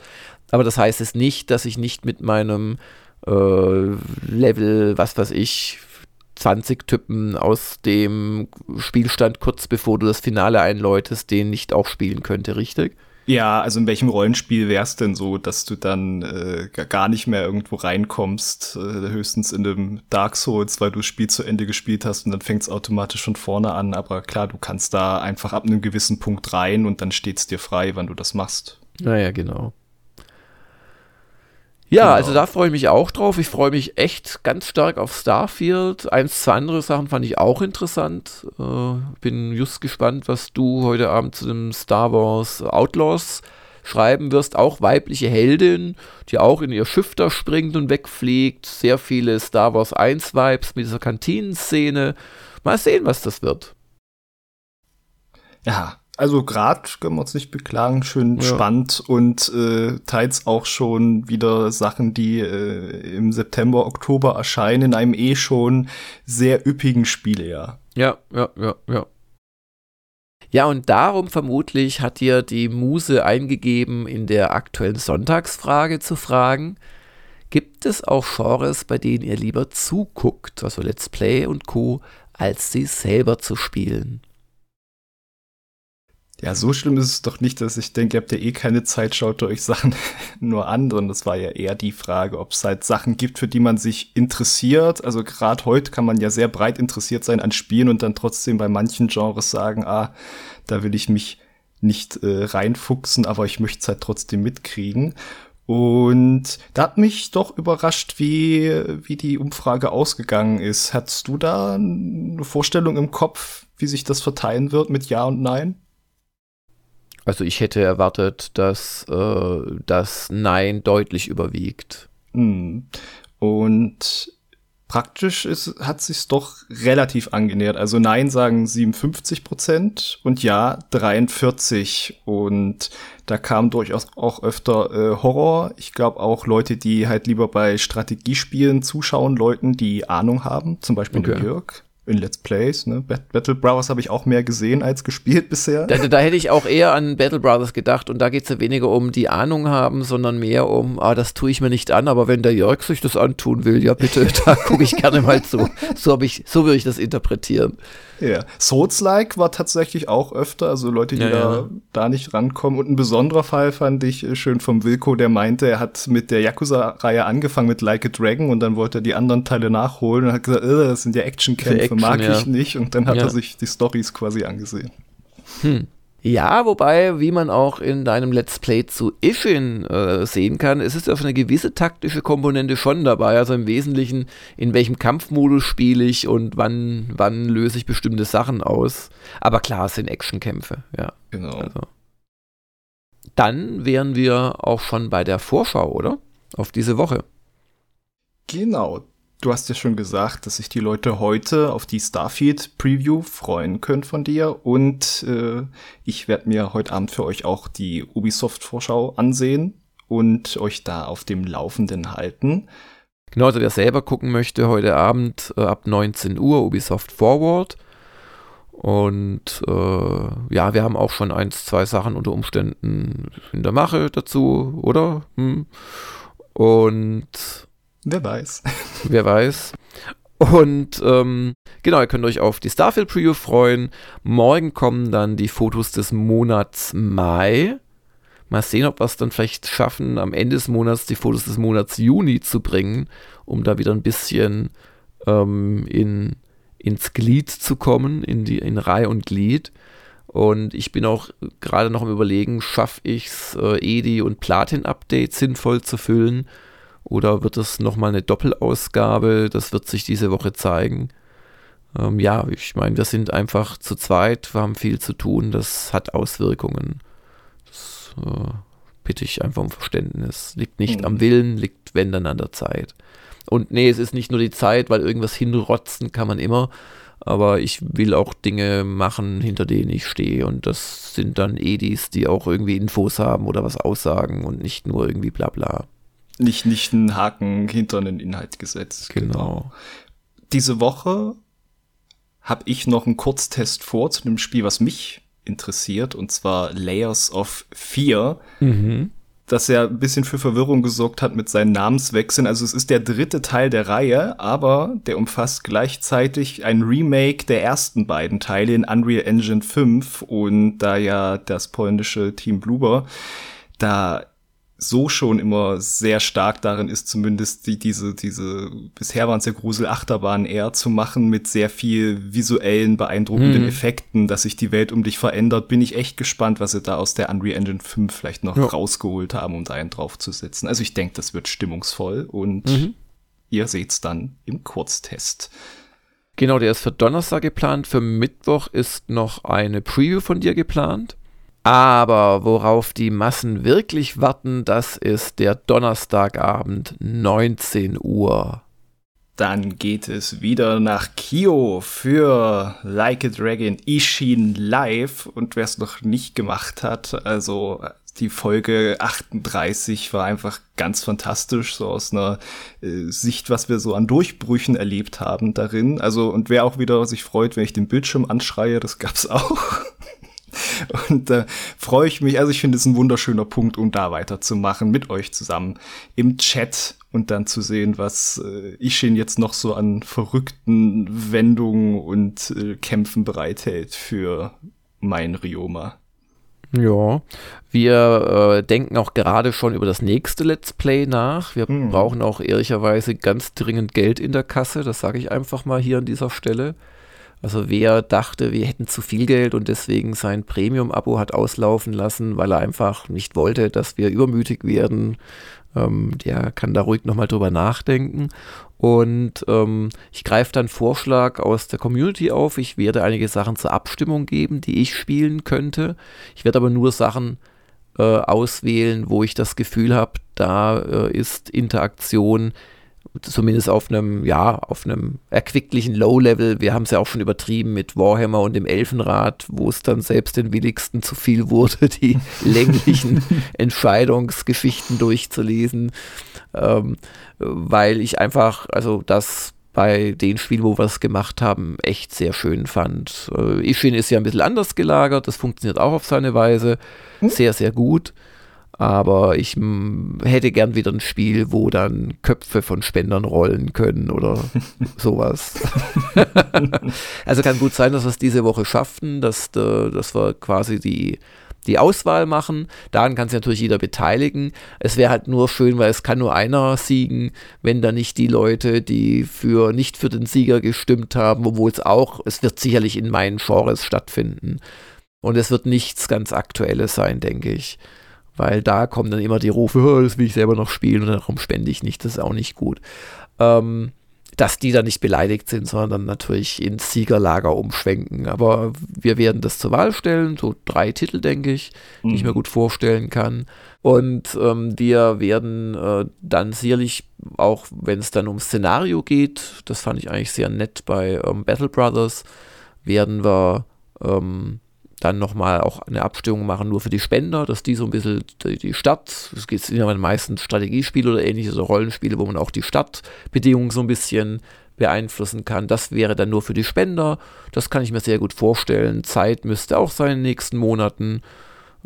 Aber das heißt es nicht, dass ich nicht mit meinem äh, Level, was weiß ich, 20 Typen aus dem Spielstand kurz bevor du das Finale einläutest, den nicht auch spielen könnte, richtig? Ja, also in welchem Rollenspiel wär's denn so, dass du dann äh, gar nicht mehr irgendwo reinkommst, äh, höchstens in dem Dark Souls, weil du das Spiel zu Ende gespielt hast und dann fängt's automatisch von vorne an. Aber klar, du kannst da einfach ab einem gewissen Punkt rein und dann steht's dir frei, wann du das machst. Naja, genau. Ja, genau. also da freue ich mich auch drauf. Ich freue mich echt ganz stark auf Starfield. Eins, zwei andere Sachen fand ich auch interessant. Äh, bin just gespannt, was du heute Abend zu dem Star Wars Outlaws schreiben wirst. Auch weibliche Heldin, die auch in ihr Schiff da springt und wegfliegt. Sehr viele Star Wars 1 Vibes mit dieser Kantinenszene. Mal sehen, was das wird. Ja, also gerade können wir uns nicht beklagen, schön ja. spannend und äh, teils auch schon wieder Sachen, die äh, im September, Oktober erscheinen, in einem eh schon sehr üppigen Spielejahr. Ja, ja, ja, ja. Ja, und darum vermutlich hat dir die Muse eingegeben, in der aktuellen Sonntagsfrage zu fragen, gibt es auch Genres, bei denen ihr lieber zuguckt, also Let's Play und Co., als sie selber zu spielen? Ja, so schlimm ist es doch nicht, dass ich denke, ihr habt ja eh keine Zeit, schaut euch Sachen nur an, sondern das war ja eher die Frage, ob es halt Sachen gibt, für die man sich interessiert. Also gerade heute kann man ja sehr breit interessiert sein an Spielen und dann trotzdem bei manchen Genres sagen, ah, da will ich mich nicht äh, reinfuchsen, aber ich möchte es halt trotzdem mitkriegen. Und da hat mich doch überrascht, wie, wie die Umfrage ausgegangen ist. Hattest du da eine Vorstellung im Kopf, wie sich das verteilen wird mit Ja und Nein? Also ich hätte erwartet, dass äh, das Nein deutlich überwiegt. Hm. Und praktisch ist, hat sich doch relativ angenähert. Also Nein sagen 57 Prozent und Ja 43. Und da kam durchaus auch öfter äh, Horror. Ich glaube auch Leute, die halt lieber bei Strategiespielen zuschauen, Leuten, die Ahnung haben, zum Beispiel okay. Jörg in Let's Plays. Ne? Battle Brothers habe ich auch mehr gesehen als gespielt bisher. Da, da, hätte ich auch eher an Battle Brothers gedacht und da geht es ja weniger um die Ahnung haben, sondern mehr um, ah, das tue ich mir nicht an, aber wenn der Jörg sich das antun will, ja bitte, da gucke ich gerne mal zu. So, ich, so würde ich das interpretieren. Ja, Souls-like war tatsächlich auch öfter, also Leute, die ja, da, ja. da nicht rankommen. Und ein besonderer Fall fand ich äh, schön vom Wilco, der meinte, er hat mit der Yakuza-Reihe angefangen mit Like a Dragon und dann wollte er die anderen Teile nachholen und hat gesagt, äh, das sind ja Actionkämpfe, Action, mag ja. ich nicht. Und dann hat er sich die Stories quasi angesehen. Hm. Ja, wobei, wie man auch in deinem Let's Play zu Ishin äh, sehen kann, es ist auf eine gewisse taktische Komponente schon dabei. Also im Wesentlichen, in welchem Kampfmodus spiele ich und wann, wann löse ich bestimmte Sachen aus. Aber klar, es sind Actionkämpfe, ja. Genau. Also. Dann wären wir auch schon bei der Vorschau, oder? Auf diese Woche. Genau, Du hast ja schon gesagt, dass sich die Leute heute auf die Starfield-Preview freuen können von dir. Und äh, ich werde mir heute Abend für euch auch die Ubisoft-Vorschau ansehen und euch da auf dem Laufenden halten. Genau, also wer selber gucken möchte, heute Abend äh, ab 19 Uhr Ubisoft Forward. Und äh, ja, wir haben auch schon eins, zwei Sachen unter Umständen in der Mache dazu, oder? Hm. Und Wer weiß. Wer weiß. Und ähm, genau, ihr könnt euch auf die Starfield Preview freuen. Morgen kommen dann die Fotos des Monats Mai. Mal sehen, ob wir es dann vielleicht schaffen, am Ende des Monats die Fotos des Monats Juni zu bringen, um da wieder ein bisschen ähm, in, ins Glied zu kommen, in, die, in Reihe und Glied. Und ich bin auch gerade noch am Überlegen, schaffe ich es, äh, EDI und Platin-Updates sinnvoll zu füllen oder wird es nochmal eine Doppelausgabe? Das wird sich diese Woche zeigen. Ähm, ja, ich meine, wir sind einfach zu zweit, wir haben viel zu tun, das hat Auswirkungen. Das äh, bitte ich einfach um Verständnis. Liegt nicht mhm. am Willen, liegt wenn dann an der Zeit. Und nee, es ist nicht nur die Zeit, weil irgendwas hinrotzen kann man immer, aber ich will auch Dinge machen, hinter denen ich stehe. Und das sind dann Edis, die auch irgendwie Infos haben oder was aussagen und nicht nur irgendwie bla bla nicht, nicht einen Haken hinter einen Inhalt gesetzt. Genau. genau. Diese Woche habe ich noch einen Kurztest vor zu einem Spiel, was mich interessiert, und zwar Layers of Fear. Mhm. Das ja ein bisschen für Verwirrung gesorgt hat mit seinen Namenswechseln. Also es ist der dritte Teil der Reihe, aber der umfasst gleichzeitig ein Remake der ersten beiden Teile in Unreal Engine 5 und da ja das polnische Team Bluber da so schon immer sehr stark darin ist, zumindest die, diese, diese, bisher waren es ja Grusel-Achterbahnen eher zu machen mit sehr viel visuellen, beeindruckenden mhm. Effekten, dass sich die Welt um dich verändert, bin ich echt gespannt, was sie da aus der Unreal Engine 5 vielleicht noch ja. rausgeholt haben, um da einen draufzusetzen. Also ich denke, das wird stimmungsvoll und mhm. ihr seht's dann im Kurztest. Genau, der ist für Donnerstag geplant. Für Mittwoch ist noch eine Preview von dir geplant. Aber worauf die Massen wirklich warten, das ist der Donnerstagabend 19 Uhr. Dann geht es wieder nach Kio für Like a Dragon Ishin Live. Und wer es noch nicht gemacht hat, also die Folge 38 war einfach ganz fantastisch, so aus einer äh, Sicht, was wir so an Durchbrüchen erlebt haben darin. Also, und wer auch wieder sich freut, wenn ich den Bildschirm anschreie, das gab's auch. Und da äh, freue ich mich, also ich finde es ein wunderschöner Punkt, um da weiterzumachen, mit euch zusammen im Chat und dann zu sehen, was äh, Ishin jetzt noch so an verrückten Wendungen und äh, Kämpfen bereithält für mein Rioma. Ja, wir äh, denken auch gerade schon über das nächste Let's Play nach. Wir hm. brauchen auch ehrlicherweise ganz dringend Geld in der Kasse, das sage ich einfach mal hier an dieser Stelle. Also wer dachte, wir hätten zu viel Geld und deswegen sein Premium-Abo hat auslaufen lassen, weil er einfach nicht wollte, dass wir übermütig werden, ähm, der kann da ruhig nochmal drüber nachdenken. Und ähm, ich greife dann Vorschlag aus der Community auf. Ich werde einige Sachen zur Abstimmung geben, die ich spielen könnte. Ich werde aber nur Sachen äh, auswählen, wo ich das Gefühl habe, da äh, ist Interaktion zumindest auf einem, ja, auf einem erquicklichen Low-Level. Wir haben es ja auch schon übertrieben mit Warhammer und dem Elfenrad, wo es dann selbst den Willigsten zu viel wurde, die länglichen Entscheidungsgeschichten durchzulesen, ähm, weil ich einfach, also das bei den Spielen, wo wir es gemacht haben, echt sehr schön fand. Äh, Ishin ist ja ein bisschen anders gelagert, das funktioniert auch auf seine Weise hm? sehr, sehr gut. Aber ich hätte gern wieder ein Spiel, wo dann Köpfe von Spendern rollen können oder sowas. also kann gut sein, dass wir es diese Woche schaffen, dass, äh, dass wir quasi die, die Auswahl machen. Daran kann sich natürlich jeder beteiligen. Es wäre halt nur schön, weil es kann nur einer siegen, wenn da nicht die Leute, die für nicht für den Sieger gestimmt haben, obwohl es auch, es wird sicherlich in meinen Genres stattfinden. Und es wird nichts ganz Aktuelles sein, denke ich weil da kommen dann immer die Rufe, oh, das will ich selber noch spielen und darum spende ich nicht, das ist auch nicht gut. Ähm, dass die dann nicht beleidigt sind, sondern dann natürlich ins Siegerlager umschwenken. Aber wir werden das zur Wahl stellen, so drei Titel, denke ich, die mhm. ich mir gut vorstellen kann. Und ähm, wir werden äh, dann sicherlich, auch wenn es dann um Szenario geht, das fand ich eigentlich sehr nett bei ähm, Battle Brothers, werden wir ähm, dann nochmal auch eine Abstimmung machen nur für die Spender, dass die so ein bisschen die, Stadt, es geht ja meistens Strategiespiele oder ähnliche, so Rollenspiele, wo man auch die Stadtbedingungen so ein bisschen beeinflussen kann. Das wäre dann nur für die Spender. Das kann ich mir sehr gut vorstellen. Zeit müsste auch sein in den nächsten Monaten.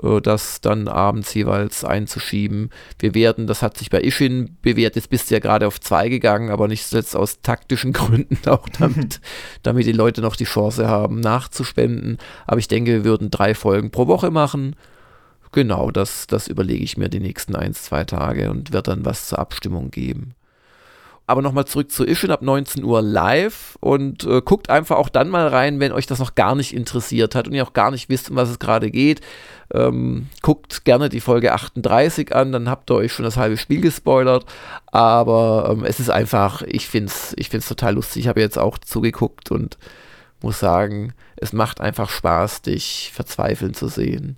Äh, das dann abends jeweils einzuschieben. Wir werden, das hat sich bei Ishin bewährt, jetzt bist du ja gerade auf zwei gegangen, aber nicht zuletzt aus taktischen Gründen auch damit, damit die Leute noch die Chance haben, nachzuspenden. Aber ich denke, wir würden drei Folgen pro Woche machen. Genau, das, das überlege ich mir die nächsten ein, zwei Tage und werde dann was zur Abstimmung geben. Aber nochmal zurück zu Ishin ab 19 Uhr live und äh, guckt einfach auch dann mal rein, wenn euch das noch gar nicht interessiert hat und ihr auch gar nicht wisst, um was es gerade geht. Ähm, guckt gerne die Folge 38 an, dann habt ihr euch schon das halbe Spiel gespoilert. Aber ähm, es ist einfach, ich finde es ich find's total lustig. Ich habe jetzt auch zugeguckt und muss sagen, es macht einfach Spaß, dich verzweifeln zu sehen.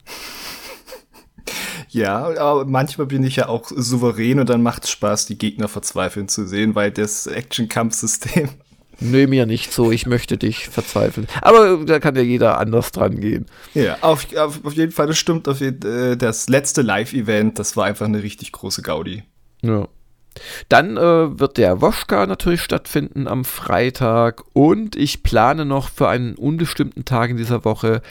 Ja, aber manchmal bin ich ja auch souverän und dann macht es Spaß, die Gegner verzweifeln zu sehen, weil das Action-Kampfsystem. Nö, mir nicht so, ich möchte dich verzweifeln. Aber da kann ja jeder anders dran gehen. Ja, auf, auf, auf jeden Fall, das stimmt. Auf jeden, äh, das letzte Live-Event, das war einfach eine richtig große Gaudi. Ja. Dann äh, wird der Woschka natürlich stattfinden am Freitag und ich plane noch für einen unbestimmten Tag in dieser Woche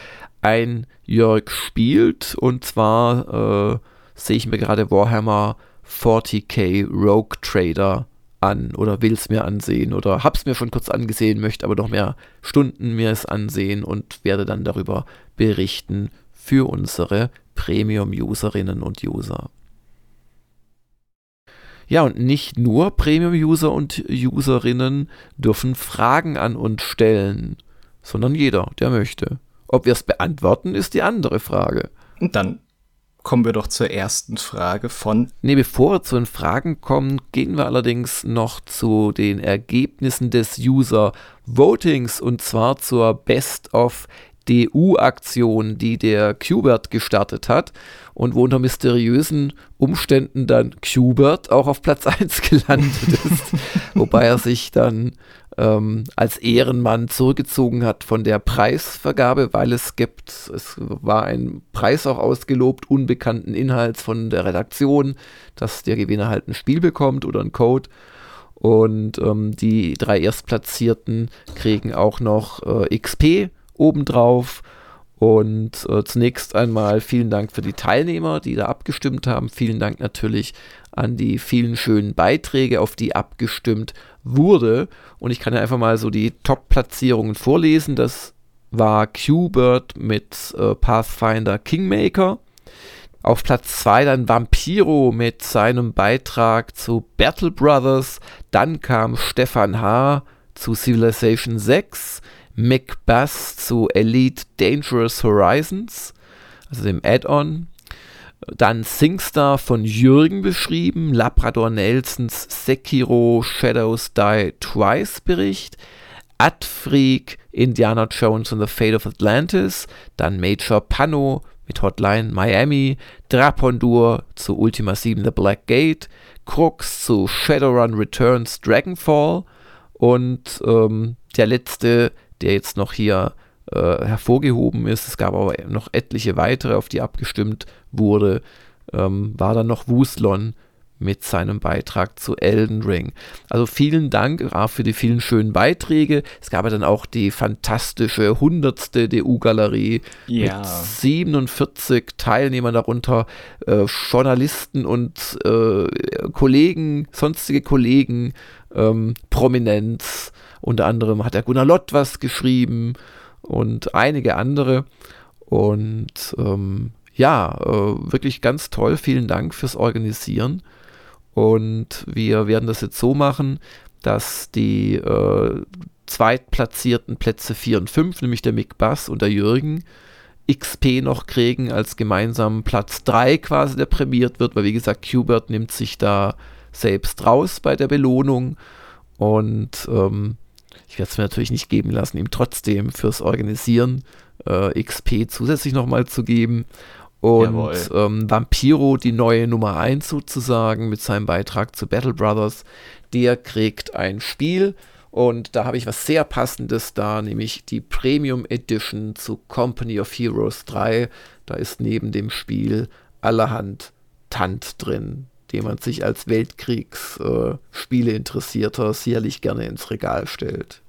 ein Jörg spielt. Und zwar äh, sehe ich mir gerade Warhammer 40k Rogue Trader an oder will es mir ansehen oder habe es mir schon kurz angesehen, möchte aber noch mehr Stunden mir es ansehen und werde dann darüber berichten für unsere Premium-Userinnen und User. Ja, und nicht nur Premium-User und Userinnen dürfen Fragen an uns stellen, sondern jeder, der möchte. Ob wir es beantworten, ist die andere Frage. Und dann kommen wir doch zur ersten Frage von. Ne, bevor wir zu den Fragen kommen, gehen wir allerdings noch zu den Ergebnissen des User Votings und zwar zur Best of DU-Aktion, die der Qbert gestartet hat und wo unter mysteriösen Umständen dann Qbert auch auf Platz 1 gelandet ist, wobei er sich dann ähm, als Ehrenmann zurückgezogen hat von der Preisvergabe, weil es gibt, es war ein Preis auch ausgelobt, unbekannten Inhalts von der Redaktion, dass der Gewinner halt ein Spiel bekommt oder ein Code. Und ähm, die drei Erstplatzierten kriegen auch noch äh, XP obendrauf. Und äh, zunächst einmal vielen Dank für die Teilnehmer, die da abgestimmt haben. Vielen Dank natürlich an die vielen schönen Beiträge, auf die abgestimmt wurde. Und ich kann ja einfach mal so die Top-Platzierungen vorlesen. Das war Qbert mit äh, Pathfinder Kingmaker. Auf Platz 2 dann Vampiro mit seinem Beitrag zu Battle Brothers. Dann kam Stefan H. zu Civilization 6. Bass zu Elite Dangerous Horizons, also dem Add-on. Dann Singstar von Jürgen beschrieben, Labrador Nelsons Sekiro Shadows Die Twice Bericht, Adfreak, Indiana Jones and the Fate of Atlantis, dann Major Pano mit Hotline Miami, Drapondur zu Ultima 7 The Black Gate, Crux zu Shadowrun Returns Dragonfall und ähm, der letzte, der jetzt noch hier äh, hervorgehoben ist. Es gab aber noch etliche weitere, auf die abgestimmt wurde. Ähm, war dann noch Wuslon mit seinem Beitrag zu Elden Ring. Also vielen Dank auch für die vielen schönen Beiträge. Es gab ja dann auch die fantastische 100. DU-Galerie ja. mit 47 Teilnehmern, darunter äh, Journalisten und äh, Kollegen, sonstige Kollegen, ähm, Prominenz. Unter anderem hat der Gunnar Lott was geschrieben und einige andere. Und ähm, ja, äh, wirklich ganz toll. Vielen Dank fürs Organisieren. Und wir werden das jetzt so machen, dass die äh, zweitplatzierten Plätze 4 und 5, nämlich der Mick Bass und der Jürgen, XP noch kriegen als gemeinsamen Platz 3 quasi, der prämiert wird, weil wie gesagt, Qbert nimmt sich da selbst raus bei der Belohnung. Und ähm, ich werde es mir natürlich nicht geben lassen, ihm trotzdem fürs Organisieren äh, XP zusätzlich nochmal zu geben. Und ähm, Vampiro, die neue Nummer 1 sozusagen, mit seinem Beitrag zu Battle Brothers, der kriegt ein Spiel. Und da habe ich was sehr Passendes da, nämlich die Premium Edition zu Company of Heroes 3. Da ist neben dem Spiel allerhand Tant drin, den man sich als Weltkriegsspiele-Interessierter äh, sicherlich gerne ins Regal stellt.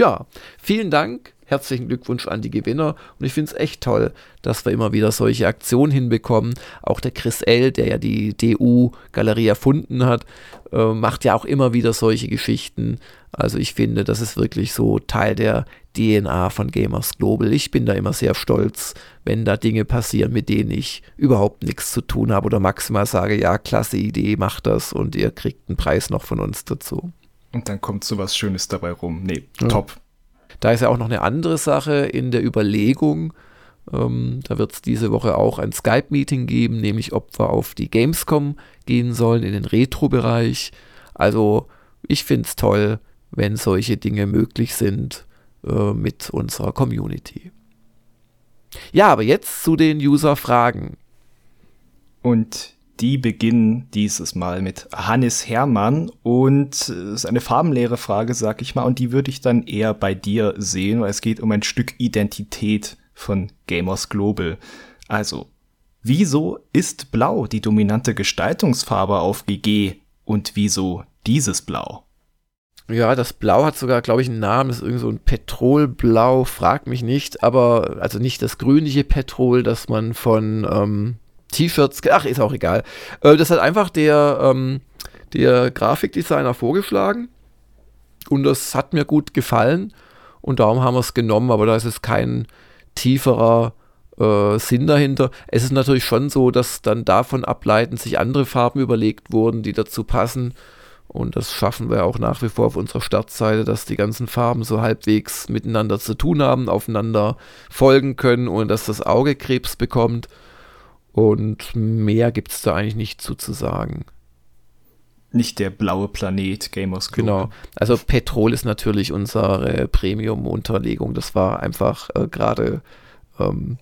Ja, vielen Dank herzlichen Glückwunsch an die Gewinner. Und ich finde es echt toll, dass wir immer wieder solche Aktionen hinbekommen. Auch der Chris L., der ja die DU-Galerie erfunden hat, äh, macht ja auch immer wieder solche Geschichten. Also ich finde, das ist wirklich so Teil der DNA von Gamers Global. Ich bin da immer sehr stolz, wenn da Dinge passieren, mit denen ich überhaupt nichts zu tun habe oder maximal sage, ja, klasse Idee, macht das und ihr kriegt einen Preis noch von uns dazu. Und dann kommt so was Schönes dabei rum. Nee, ja. top. Da ist ja auch noch eine andere Sache in der Überlegung. Ähm, da wird es diese Woche auch ein Skype-Meeting geben, nämlich ob wir auf die Gamescom gehen sollen, in den Retro-Bereich. Also ich finde es toll, wenn solche Dinge möglich sind äh, mit unserer Community. Ja, aber jetzt zu den User-Fragen. Und die beginnen dieses Mal mit Hannes Hermann und es ist eine farbenleere Frage, sag ich mal, und die würde ich dann eher bei dir sehen, weil es geht um ein Stück Identität von Gamers Global. Also, wieso ist Blau die dominante Gestaltungsfarbe auf GG und wieso dieses Blau? Ja, das Blau hat sogar, glaube ich, einen Namen, das ist irgendwie so ein Petrolblau, frag mich nicht, aber also nicht das grünliche Petrol, das man von ähm, T-Shirts, ach, ist auch egal. Äh, das hat einfach der, ähm, der Grafikdesigner vorgeschlagen und das hat mir gut gefallen und darum haben wir es genommen, aber da ist es kein tieferer äh, Sinn dahinter. Es ist natürlich schon so, dass dann davon ableitend sich andere Farben überlegt wurden, die dazu passen. Und das schaffen wir auch nach wie vor auf unserer Startseite, dass die ganzen Farben so halbwegs miteinander zu tun haben, aufeinander folgen können und dass das Auge Krebs bekommt. Und mehr gibt es da eigentlich nicht zu, zu sagen. Nicht der blaue Planet Gamers Club. Genau. Also Petrol ist natürlich unsere Premium-Unterlegung. Das war einfach äh, gerade ähm,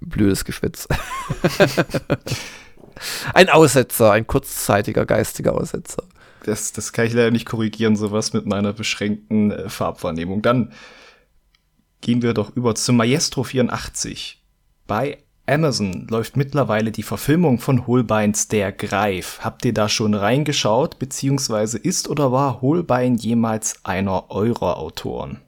blödes Geschwätz. ein Aussetzer, ein kurzzeitiger geistiger Aussetzer. Das, das kann ich leider nicht korrigieren, sowas mit meiner beschränkten äh, Farbwahrnehmung. Dann gehen wir doch über zu Maestro 84. Bei Amazon läuft mittlerweile die Verfilmung von Holbeins Der Greif. Habt ihr da schon reingeschaut, beziehungsweise ist oder war Holbein jemals einer eurer Autoren?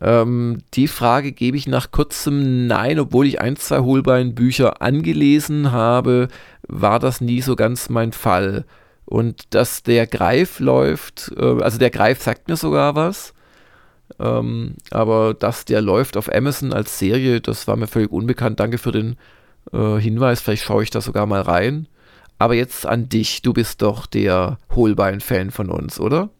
Ähm, die Frage gebe ich nach kurzem Nein, obwohl ich ein, zwei Holbein-Bücher angelesen habe, war das nie so ganz mein Fall. Und dass der Greif läuft, äh, also der Greif sagt mir sogar was. Ähm, aber dass der läuft auf Amazon als Serie, das war mir völlig unbekannt. Danke für den äh, Hinweis. Vielleicht schaue ich da sogar mal rein. Aber jetzt an dich. Du bist doch der Holbein-Fan von uns, oder?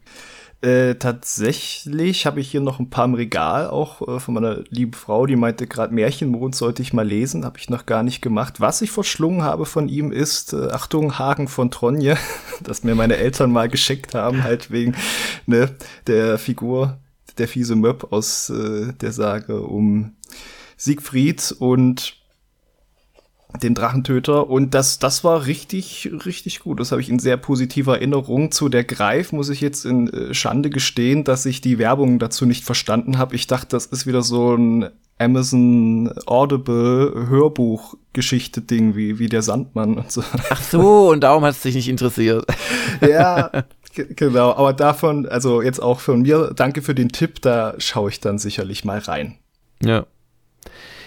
Äh, tatsächlich habe ich hier noch ein paar im Regal, auch äh, von meiner lieben Frau, die meinte gerade Märchenmond sollte ich mal lesen, habe ich noch gar nicht gemacht. Was ich verschlungen habe von ihm ist, äh, Achtung, Hagen von Tronje, das mir meine Eltern mal geschickt haben, halt wegen ne, der Figur der fiese Möb aus äh, der Sage um Siegfried und den Drachentöter und das das war richtig richtig gut. Das habe ich in sehr positiver Erinnerung zu der Greif muss ich jetzt in äh, Schande gestehen, dass ich die Werbung dazu nicht verstanden habe. Ich dachte, das ist wieder so ein Amazon Audible Hörbuch Geschichte Ding wie wie der Sandmann und so. Ach so, und darum hat es dich nicht interessiert. ja, Genau, aber davon, also jetzt auch von mir, danke für den Tipp, da schaue ich dann sicherlich mal rein. Ja.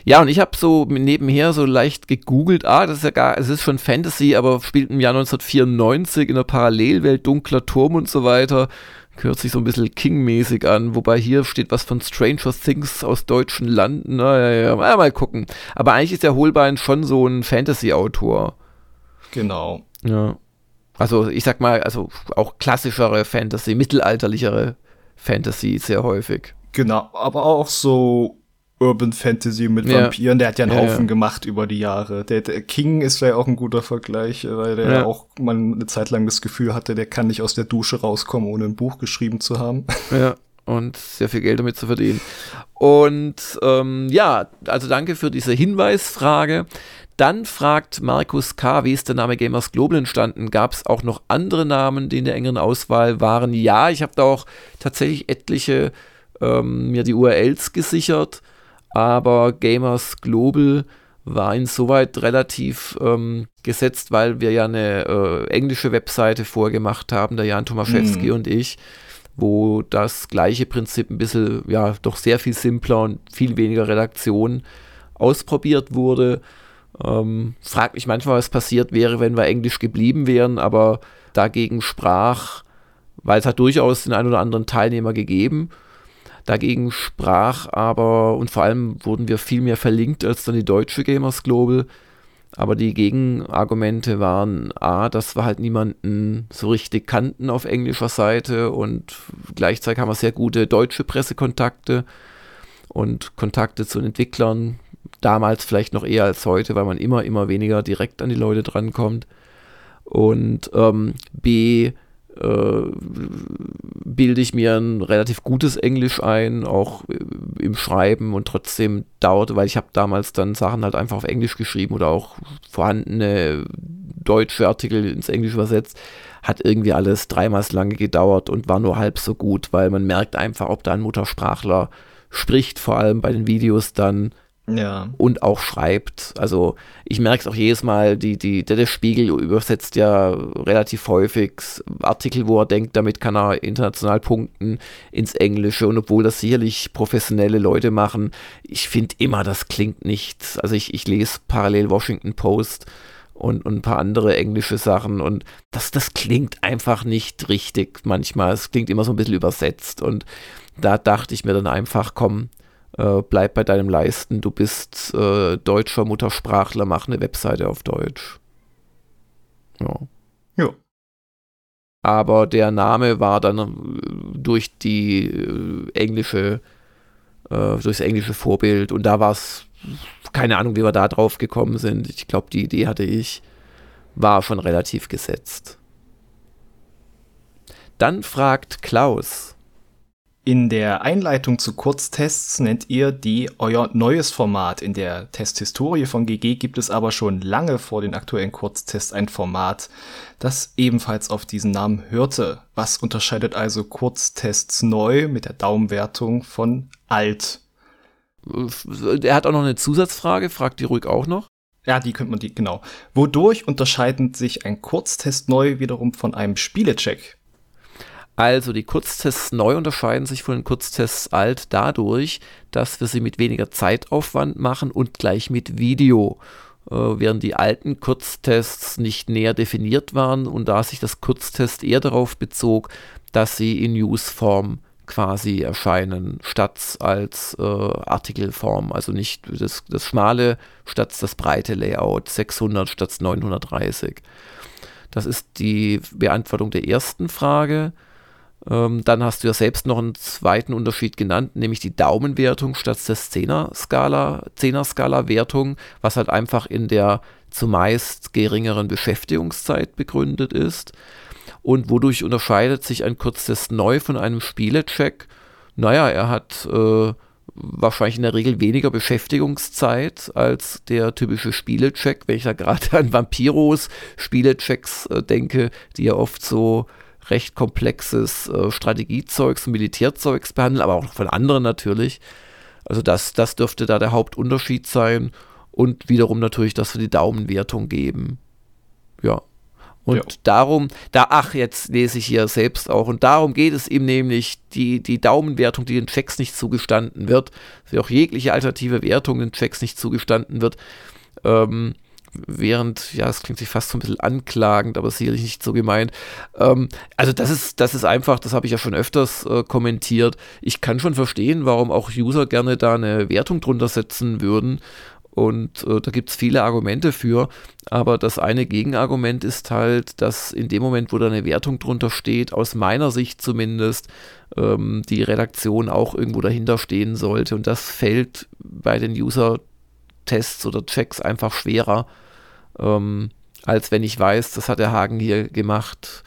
Ja, und ich habe so nebenher so leicht gegoogelt, ah, das ist ja gar, es ist schon Fantasy, aber spielt im Jahr 1994 in der Parallelwelt, dunkler Turm und so weiter. Hört sich so ein bisschen King-mäßig an, wobei hier steht was von Stranger Things aus deutschen Landen. Naja, ja, ja, mal gucken. Aber eigentlich ist der Holbein schon so ein Fantasy-Autor. Genau. Ja. Also ich sag mal, also auch klassischere Fantasy, mittelalterlichere Fantasy sehr häufig. Genau, aber auch so Urban Fantasy mit ja. Vampiren, der hat ja einen ja, Haufen ja. gemacht über die Jahre. Der, der, King ist ja auch ein guter Vergleich, weil der auch man eine Zeit lang das Gefühl hatte, der kann nicht aus der Dusche rauskommen, ohne ein Buch geschrieben zu haben. Ja, und sehr viel Geld damit zu verdienen. Und ähm, ja, also danke für diese Hinweisfrage. Dann fragt Markus K., wie ist der Name Gamers Global entstanden? Gab es auch noch andere Namen, die in der engeren Auswahl waren? Ja, ich habe da auch tatsächlich etliche ähm, mir die URLs gesichert, aber Gamers Global war insoweit relativ ähm, gesetzt, weil wir ja eine äh, englische Webseite vorgemacht haben, der Jan Tomaszewski mm. und ich. wo das gleiche Prinzip ein bisschen, ja, doch sehr viel simpler und viel weniger Redaktion ausprobiert wurde. Ähm, frag mich manchmal, was passiert wäre, wenn wir Englisch geblieben wären, aber dagegen sprach, weil es hat durchaus den einen oder anderen Teilnehmer gegeben, dagegen sprach aber, und vor allem wurden wir viel mehr verlinkt als dann die deutsche Gamers Global, aber die Gegenargumente waren A, dass wir halt niemanden so richtig kannten auf englischer Seite und gleichzeitig haben wir sehr gute deutsche Pressekontakte und Kontakte zu Entwicklern, damals vielleicht noch eher als heute, weil man immer, immer weniger direkt an die Leute drankommt. Und ähm, B, äh, bilde ich mir ein relativ gutes Englisch ein, auch im Schreiben und trotzdem dauerte, weil ich habe damals dann Sachen halt einfach auf Englisch geschrieben oder auch vorhandene deutsche Artikel ins Englisch übersetzt, hat irgendwie alles dreimal so lange gedauert und war nur halb so gut, weil man merkt einfach, ob da ein Muttersprachler spricht, vor allem bei den Videos dann ja. Und auch schreibt. Also ich merke es auch jedes Mal, die, die, der, der Spiegel übersetzt ja relativ häufig Artikel, wo er denkt, damit kann er international punkten ins Englische. Und obwohl das sicherlich professionelle Leute machen, ich finde immer, das klingt nicht. Also ich, ich lese parallel Washington Post und, und ein paar andere englische Sachen und das, das klingt einfach nicht richtig manchmal. Es klingt immer so ein bisschen übersetzt und da dachte ich mir dann einfach, komm, äh, bleib bei deinem Leisten, du bist äh, deutscher Muttersprachler, mach eine Webseite auf Deutsch. Ja. Ja. Aber der Name war dann äh, durch die äh, englische, äh, durchs englische Vorbild und da war es, keine Ahnung, wie wir da drauf gekommen sind. Ich glaube, die Idee hatte ich, war schon relativ gesetzt. Dann fragt Klaus, in der Einleitung zu Kurztests nennt ihr die euer neues Format. In der Testhistorie von GG gibt es aber schon lange vor den aktuellen Kurztests ein Format, das ebenfalls auf diesen Namen hörte. Was unterscheidet also Kurztests neu mit der Daumenwertung von alt? Er hat auch noch eine Zusatzfrage, fragt die ruhig auch noch. Ja, die könnte man die, genau. Wodurch unterscheidet sich ein Kurztest neu wiederum von einem Spielecheck? Also die Kurztests neu unterscheiden sich von den Kurztests alt dadurch, dass wir sie mit weniger Zeitaufwand machen und gleich mit Video. Äh, während die alten Kurztests nicht näher definiert waren und da sich das Kurztest eher darauf bezog, dass sie in Newsform quasi erscheinen, statt als äh, Artikelform. Also nicht das, das schmale statt das breite Layout, 600 statt 930. Das ist die Beantwortung der ersten Frage. Ähm, dann hast du ja selbst noch einen zweiten Unterschied genannt, nämlich die Daumenwertung statt der Zehner-Skala, Zehner-Skala-Wertung, was halt einfach in der zumeist geringeren Beschäftigungszeit begründet ist. Und wodurch unterscheidet sich ein Kurztest neu von einem Spielecheck? Naja, er hat äh, wahrscheinlich in der Regel weniger Beschäftigungszeit als der typische Spielecheck. Wenn ich da gerade an Vampiros Spielechecks äh, denke, die ja oft so recht komplexes äh, Strategiezeugs und Militärzeugs behandeln, aber auch von anderen natürlich. Also das, das dürfte da der Hauptunterschied sein. Und wiederum natürlich, dass wir die Daumenwertung geben. Ja. Und ja. darum, da, ach, jetzt lese ich hier selbst auch, und darum geht es ihm nämlich, die, die Daumenwertung, die den Checks nicht zugestanden wird, wie auch jegliche alternative Wertung den Checks nicht zugestanden wird, ähm, während, ja, es klingt sich fast so ein bisschen anklagend, aber sicherlich nicht so gemeint. Ähm, also das ist, das ist einfach, das habe ich ja schon öfters äh, kommentiert. Ich kann schon verstehen, warum auch User gerne da eine Wertung drunter setzen würden. Und äh, da gibt es viele Argumente für. Aber das eine Gegenargument ist halt, dass in dem Moment, wo da eine Wertung drunter steht, aus meiner Sicht zumindest, ähm, die Redaktion auch irgendwo dahinter stehen sollte. Und das fällt bei den User-Tests oder Checks einfach schwerer ähm, als wenn ich weiß, das hat der Hagen hier gemacht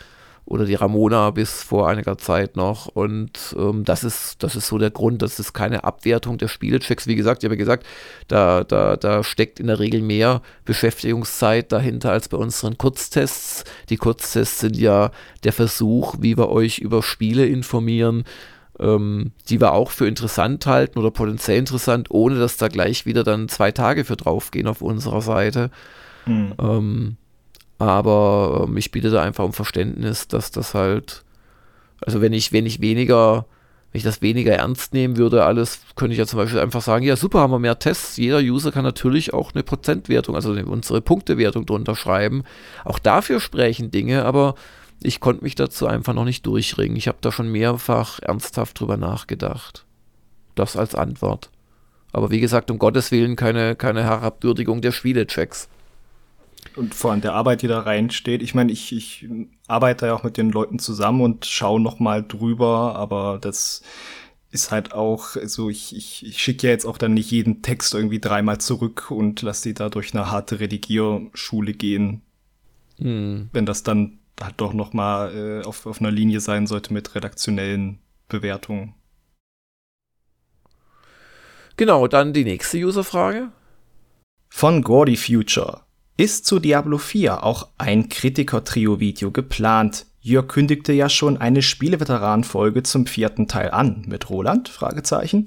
oder die Ramona bis vor einiger Zeit noch. Und ähm, das, ist, das ist so der Grund, das ist keine Abwertung der Spielechecks. Wie gesagt, ich habe gesagt, da, da, da steckt in der Regel mehr Beschäftigungszeit dahinter als bei unseren Kurztests. Die Kurztests sind ja der Versuch, wie wir euch über Spiele informieren, ähm, die wir auch für interessant halten oder potenziell interessant, ohne dass da gleich wieder dann zwei Tage für draufgehen auf unserer Seite. Mhm. Ähm, aber ähm, ich bitte da einfach um Verständnis, dass das halt Also wenn ich, wenn ich weniger, wenn ich das weniger ernst nehmen würde, alles, könnte ich ja zum Beispiel einfach sagen, ja super, haben wir mehr Tests. Jeder User kann natürlich auch eine Prozentwertung, also unsere Punktewertung drunter schreiben. Auch dafür sprechen Dinge, aber ich konnte mich dazu einfach noch nicht durchringen. Ich habe da schon mehrfach ernsthaft drüber nachgedacht. Das als Antwort. Aber wie gesagt, um Gottes Willen keine, keine Herabwürdigung der Spielechecks. Und vor allem der Arbeit, die da reinsteht. Ich meine, ich, ich arbeite ja auch mit den Leuten zusammen und schaue noch mal drüber, aber das ist halt auch, also ich, ich, ich schicke ja jetzt auch dann nicht jeden Text irgendwie dreimal zurück und lasse die da durch eine harte Redigierschule gehen. Hm. Wenn das dann halt doch noch mal äh, auf, auf einer Linie sein sollte mit redaktionellen Bewertungen. Genau, dann die nächste Userfrage. Von Gordy Future. Ist zu Diablo 4 auch ein Kritiker-Trio-Video geplant? Jörg kündigte ja schon eine Spieleveteran-Folge zum vierten Teil an. Mit Roland? Fragezeichen.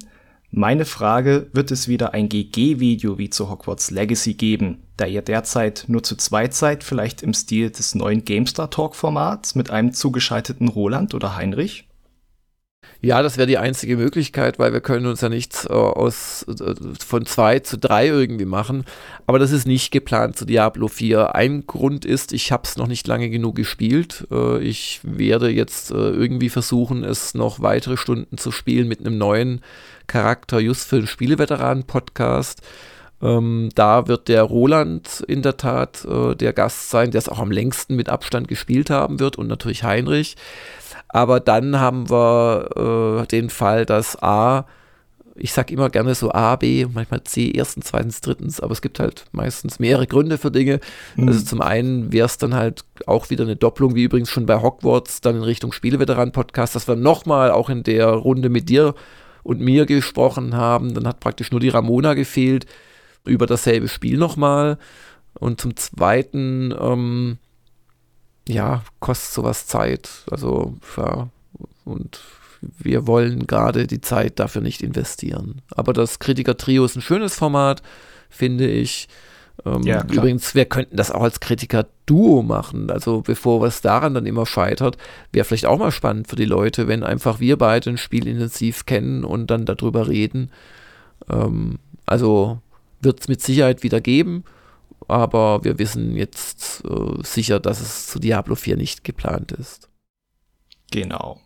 Meine Frage, wird es wieder ein GG-Video wie zu Hogwarts Legacy geben, da ihr derzeit nur zu zweit seid, vielleicht im Stil des neuen GameStar Talk-Formats mit einem zugeschalteten Roland oder Heinrich? Ja, das wäre die einzige Möglichkeit, weil wir können uns ja nicht äh, aus, äh, von zwei zu drei irgendwie machen. Aber das ist nicht geplant zu Diablo 4. Ein Grund ist, ich habe es noch nicht lange genug gespielt. Äh, ich werde jetzt äh, irgendwie versuchen, es noch weitere Stunden zu spielen mit einem neuen Charakter, just für den Spieleveteranen-Podcast. Ähm, da wird der Roland in der Tat äh, der Gast sein, der es auch am längsten mit Abstand gespielt haben wird und natürlich Heinrich. Aber dann haben wir äh, den Fall, dass A, ich sag immer gerne so A, B, manchmal C, erstens, zweitens, drittens, aber es gibt halt meistens mehrere Gründe für Dinge. Mhm. Also zum einen wäre es dann halt auch wieder eine Doppelung, wie übrigens schon bei Hogwarts, dann in Richtung Spieleveteran-Podcast, dass wir nochmal auch in der Runde mit dir und mir gesprochen haben. Dann hat praktisch nur die Ramona gefehlt über dasselbe Spiel nochmal. Und zum zweiten, ähm, ja, kostet sowas Zeit. Also, ja, und wir wollen gerade die Zeit dafür nicht investieren. Aber das Kritiker-Trio ist ein schönes Format, finde ich. Ähm, ja, übrigens, wir könnten das auch als Kritiker-Duo machen. Also bevor es daran dann immer scheitert, wäre vielleicht auch mal spannend für die Leute, wenn einfach wir beide ein Spiel intensiv kennen und dann darüber reden. Ähm, also wird es mit Sicherheit wieder geben aber wir wissen jetzt äh, sicher, dass es zu Diablo 4 nicht geplant ist. Genau.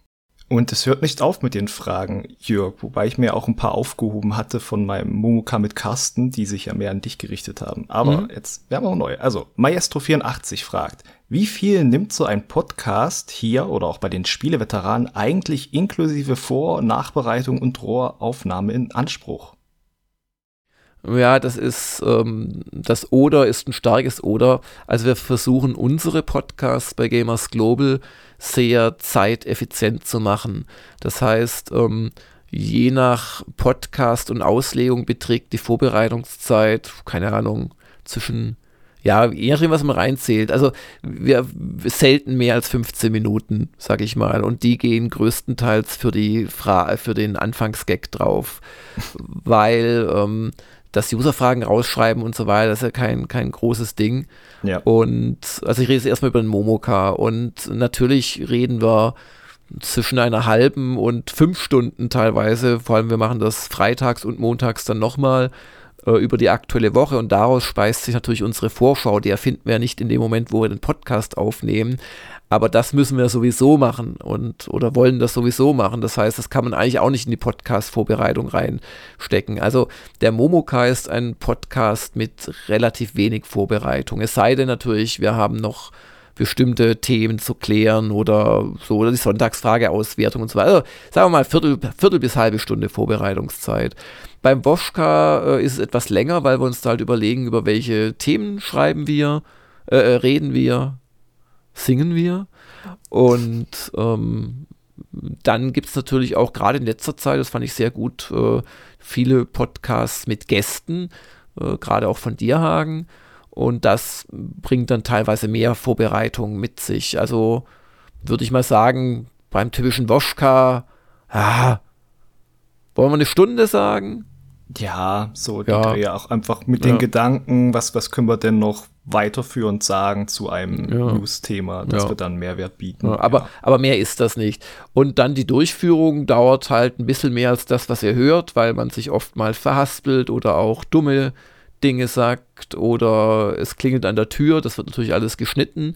Und es hört nicht auf mit den Fragen, Jörg, wobei ich mir auch ein paar aufgehoben hatte von meinem Momoka mit Carsten, die sich ja mehr an dich gerichtet haben. Aber mhm. jetzt werden wir auch neu. Also, Maestro84 fragt, wie viel nimmt so ein Podcast hier oder auch bei den Spieleveteranen eigentlich inklusive Vor-, Nachbereitung und Rohraufnahme in Anspruch? Ja, das ist, ähm, das Oder ist ein starkes Oder. Also wir versuchen unsere Podcasts bei Gamers Global sehr zeiteffizient zu machen. Das heißt, ähm, je nach Podcast und Auslegung beträgt die Vorbereitungszeit, keine Ahnung, zwischen, ja, je nachdem, was man reinzählt. Also wir selten mehr als 15 Minuten, sag ich mal. Und die gehen größtenteils für die Fra für den Anfangsgag drauf. Weil ähm, dass Userfragen rausschreiben und so weiter, das ist ja kein, kein großes Ding. Ja. Und also ich rede jetzt erstmal über den Momoka und natürlich reden wir zwischen einer halben und fünf Stunden teilweise, vor allem wir machen das freitags und montags dann nochmal äh, über die aktuelle Woche und daraus speist sich natürlich unsere Vorschau, die erfinden wir ja nicht in dem Moment, wo wir den Podcast aufnehmen, aber das müssen wir sowieso machen und oder wollen das sowieso machen. Das heißt, das kann man eigentlich auch nicht in die Podcast-Vorbereitung reinstecken. Also der Momoka ist ein Podcast mit relativ wenig Vorbereitung. Es sei denn natürlich, wir haben noch bestimmte Themen zu klären oder so, oder die Sonntagsfrageauswertung und so weiter. Also, sagen wir mal Viertel, Viertel bis halbe Stunde Vorbereitungszeit. Beim Woschka äh, ist es etwas länger, weil wir uns da halt überlegen, über welche Themen schreiben wir, äh, äh reden wir, singen wir. Und ähm, dann gibt es natürlich auch gerade in letzter Zeit, das fand ich sehr gut, äh, viele Podcasts mit Gästen, äh, gerade auch von dir, Hagen. Und das bringt dann teilweise mehr Vorbereitung mit sich. Also würde ich mal sagen, beim typischen Woschka, ah, wollen wir eine Stunde sagen? Ja, so ja. ja auch einfach mit ja. den Gedanken, was, was können wir denn noch weiterführend sagen zu einem ja. News-Thema, das ja. wird dann Mehrwert bieten. Ja, aber, aber mehr ist das nicht. Und dann die Durchführung dauert halt ein bisschen mehr als das, was ihr hört, weil man sich oft mal verhaspelt oder auch dumme Dinge sagt oder es klingelt an der Tür. Das wird natürlich alles geschnitten.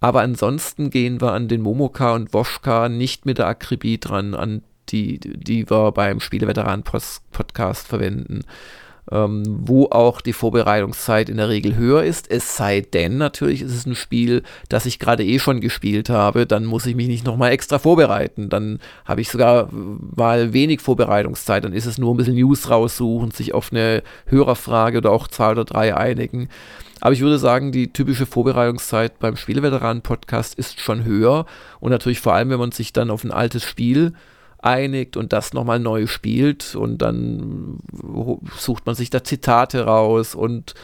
Aber ansonsten gehen wir an den Momoka und Woschka nicht mit der Akribie dran, an die, die wir beim Spieleveteran-Podcast verwenden ähm, wo auch die Vorbereitungszeit in der Regel höher ist. Es sei denn, natürlich ist es ein Spiel, das ich gerade eh schon gespielt habe, dann muss ich mich nicht nochmal extra vorbereiten. Dann habe ich sogar mal wenig Vorbereitungszeit, dann ist es nur ein bisschen News raussuchen, sich auf eine Hörerfrage oder auch zwei oder drei einigen. Aber ich würde sagen, die typische Vorbereitungszeit beim Spieleveteranen-Podcast ist schon höher. Und natürlich vor allem, wenn man sich dann auf ein altes Spiel einigt und das nochmal neu spielt und dann sucht man sich da Zitate raus und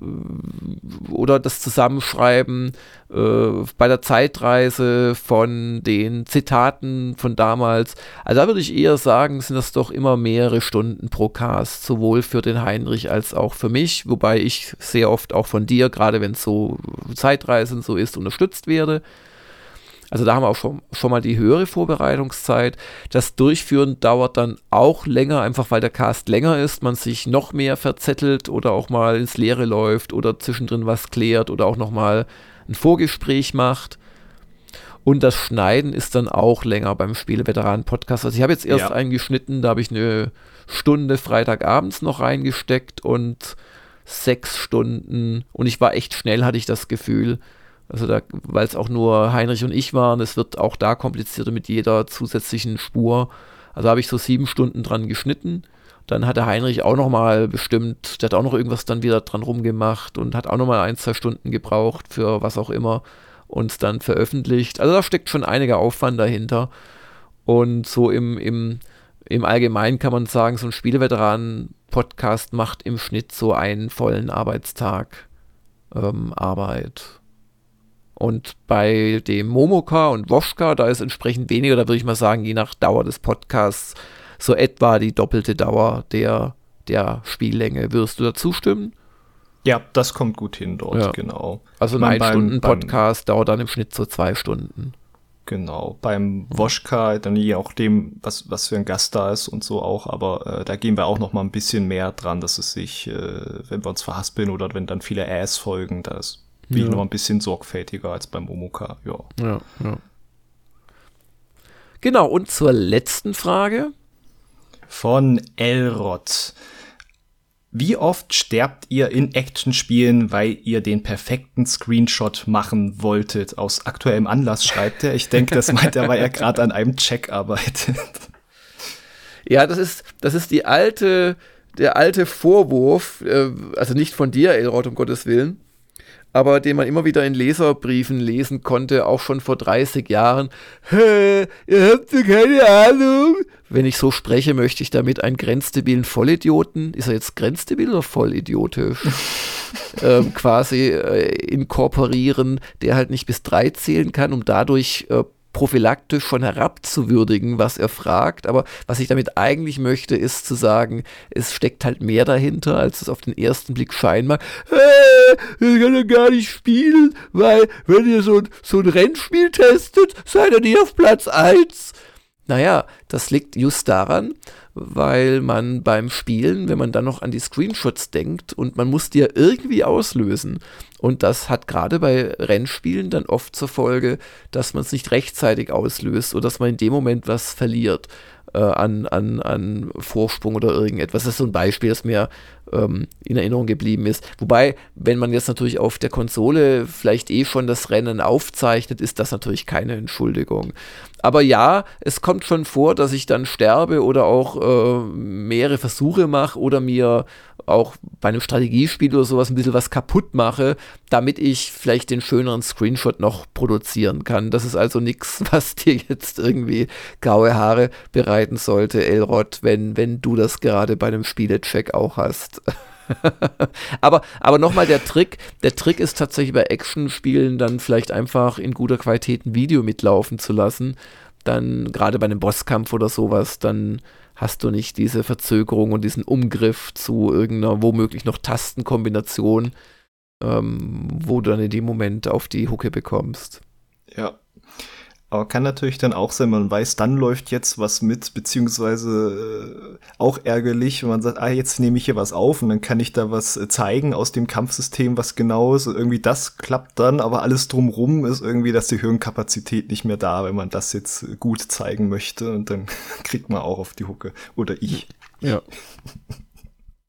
äh, oder das Zusammenschreiben äh, bei der Zeitreise von den Zitaten von damals. Also da würde ich eher sagen, sind das doch immer mehrere Stunden pro Cast, sowohl für den Heinrich als auch für mich, wobei ich sehr oft auch von dir, gerade wenn es so Zeitreisen so ist, unterstützt werde. Also da haben wir auch schon, schon mal die höhere Vorbereitungszeit. Das Durchführen dauert dann auch länger, einfach weil der Cast länger ist, man sich noch mehr verzettelt oder auch mal ins Leere läuft oder zwischendrin was klärt oder auch nochmal ein Vorgespräch macht. Und das Schneiden ist dann auch länger beim Spieleveteranen-Podcast. Also ich habe jetzt erst ja. eingeschnitten, da habe ich eine Stunde Freitagabends noch reingesteckt und sechs Stunden und ich war echt schnell, hatte ich das Gefühl. Also da, weil es auch nur Heinrich und ich waren, es wird auch da komplizierter mit jeder zusätzlichen Spur. Also habe ich so sieben Stunden dran geschnitten. Dann hat der Heinrich auch noch mal bestimmt, der hat auch noch irgendwas dann wieder dran rumgemacht und hat auch noch mal ein, zwei Stunden gebraucht für was auch immer und dann veröffentlicht. Also da steckt schon einiger Aufwand dahinter. Und so im, im, im Allgemeinen kann man sagen, so ein Spieleveteranen-Podcast macht im Schnitt so einen vollen Arbeitstag ähm, Arbeit. Und bei dem Momoka und Woschka, da ist entsprechend weniger, da würde ich mal sagen, je nach Dauer des Podcasts, so etwa die doppelte Dauer der, der Spiellänge. Würdest du da zustimmen? Ja, das kommt gut hin dort, ja. genau. Also ein Ein-Stunden-Podcast dauert dann im Schnitt so zwei Stunden. Genau, beim Woschka, dann je auch dem, was, was für ein Gast da ist und so auch, aber äh, da gehen wir auch noch mal ein bisschen mehr dran, dass es sich, äh, wenn wir uns verhaspeln oder wenn dann viele Ass folgen, da ist bin ja. ich noch ein bisschen sorgfältiger als beim Omoka, ja. Ja, ja. Genau, und zur letzten Frage. Von Elrod. Wie oft sterbt ihr in Actionspielen, weil ihr den perfekten Screenshot machen wolltet? Aus aktuellem Anlass schreibt er. Ich denke, das meint er, weil er gerade an einem Check arbeitet. Ja, das ist, das ist die alte, der alte Vorwurf, äh, also nicht von dir, Elrod, um Gottes Willen, aber den man immer wieder in Leserbriefen lesen konnte, auch schon vor 30 Jahren. Hä, ihr habt ja keine Ahnung. Wenn ich so spreche, möchte ich damit einen grenzdebilen Vollidioten, ist er jetzt grenzdebil oder vollidiotisch, ähm, quasi äh, inkorporieren, der halt nicht bis drei zählen kann, um dadurch äh, prophylaktisch schon herabzuwürdigen, was er fragt. Aber was ich damit eigentlich möchte, ist zu sagen, es steckt halt mehr dahinter, als es auf den ersten Blick scheinen mag. Hey, ich kann ja gar nicht spielen, weil wenn ihr so, so ein Rennspiel testet, seid ihr nie auf Platz 1. Naja, das liegt just daran, weil man beim Spielen, wenn man dann noch an die Screenshots denkt und man muss die ja irgendwie auslösen. Und das hat gerade bei Rennspielen dann oft zur Folge, dass man es nicht rechtzeitig auslöst oder dass man in dem Moment was verliert äh, an, an, an Vorsprung oder irgendetwas. Das ist so ein Beispiel, das mir ähm, in Erinnerung geblieben ist. Wobei, wenn man jetzt natürlich auf der Konsole vielleicht eh schon das Rennen aufzeichnet, ist das natürlich keine Entschuldigung. Aber ja, es kommt schon vor, dass ich dann sterbe oder auch äh, mehrere Versuche mache oder mir auch bei einem Strategiespiel oder sowas ein bisschen was kaputt mache, damit ich vielleicht den schöneren Screenshot noch produzieren kann. Das ist also nichts, was dir jetzt irgendwie graue Haare bereiten sollte, Elrod, wenn, wenn du das gerade bei einem Spielecheck auch hast. aber aber nochmal der Trick, der Trick ist tatsächlich bei Action-Spielen dann vielleicht einfach in guter Qualität ein Video mitlaufen zu lassen. Dann gerade bei einem Bosskampf oder sowas, dann hast du nicht diese Verzögerung und diesen Umgriff zu irgendeiner womöglich noch Tastenkombination. ähm, wo du dann in dem Moment auf die Hucke bekommst. Ja. Aber kann natürlich dann auch sein, man weiß, dann läuft jetzt was mit, beziehungsweise äh, auch ärgerlich, wenn man sagt, ah, jetzt nehme ich hier was auf und dann kann ich da was äh, zeigen aus dem Kampfsystem, was genau ist. Und irgendwie das klappt dann, aber alles drumrum ist irgendwie, dass die Hirnkapazität nicht mehr da, wenn man das jetzt gut zeigen möchte und dann kriegt man auch auf die Hucke. Oder ich. Ja.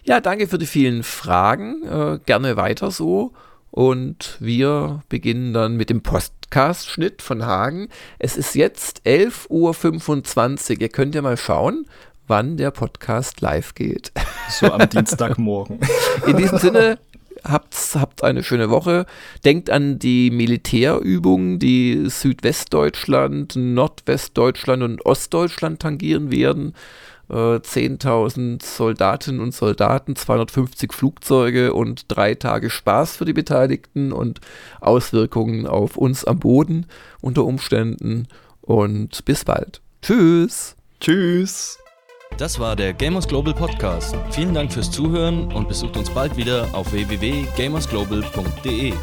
Ja, danke für die vielen Fragen. Äh, gerne weiter so. Und wir beginnen dann mit dem Podcast-Schnitt von Hagen. Es ist jetzt 11.25 Uhr. Ihr könnt ja mal schauen, wann der Podcast live geht. So am Dienstagmorgen. In diesem Sinne, habt, habt eine schöne Woche. Denkt an die Militärübungen, die Südwestdeutschland, Nordwestdeutschland und Ostdeutschland tangieren werden. 10.000 äh, Soldatinnen und Soldaten, 250 Flugzeuge und drei Tage Spaß für die Beteiligten und Auswirkungen auf uns am Boden unter Umständen. Und bis bald. Tschüss. Tschüss. Das war der Gamers Global Podcast. Vielen Dank fürs Zuhören und besucht uns bald wieder auf www.gamersglobal.de.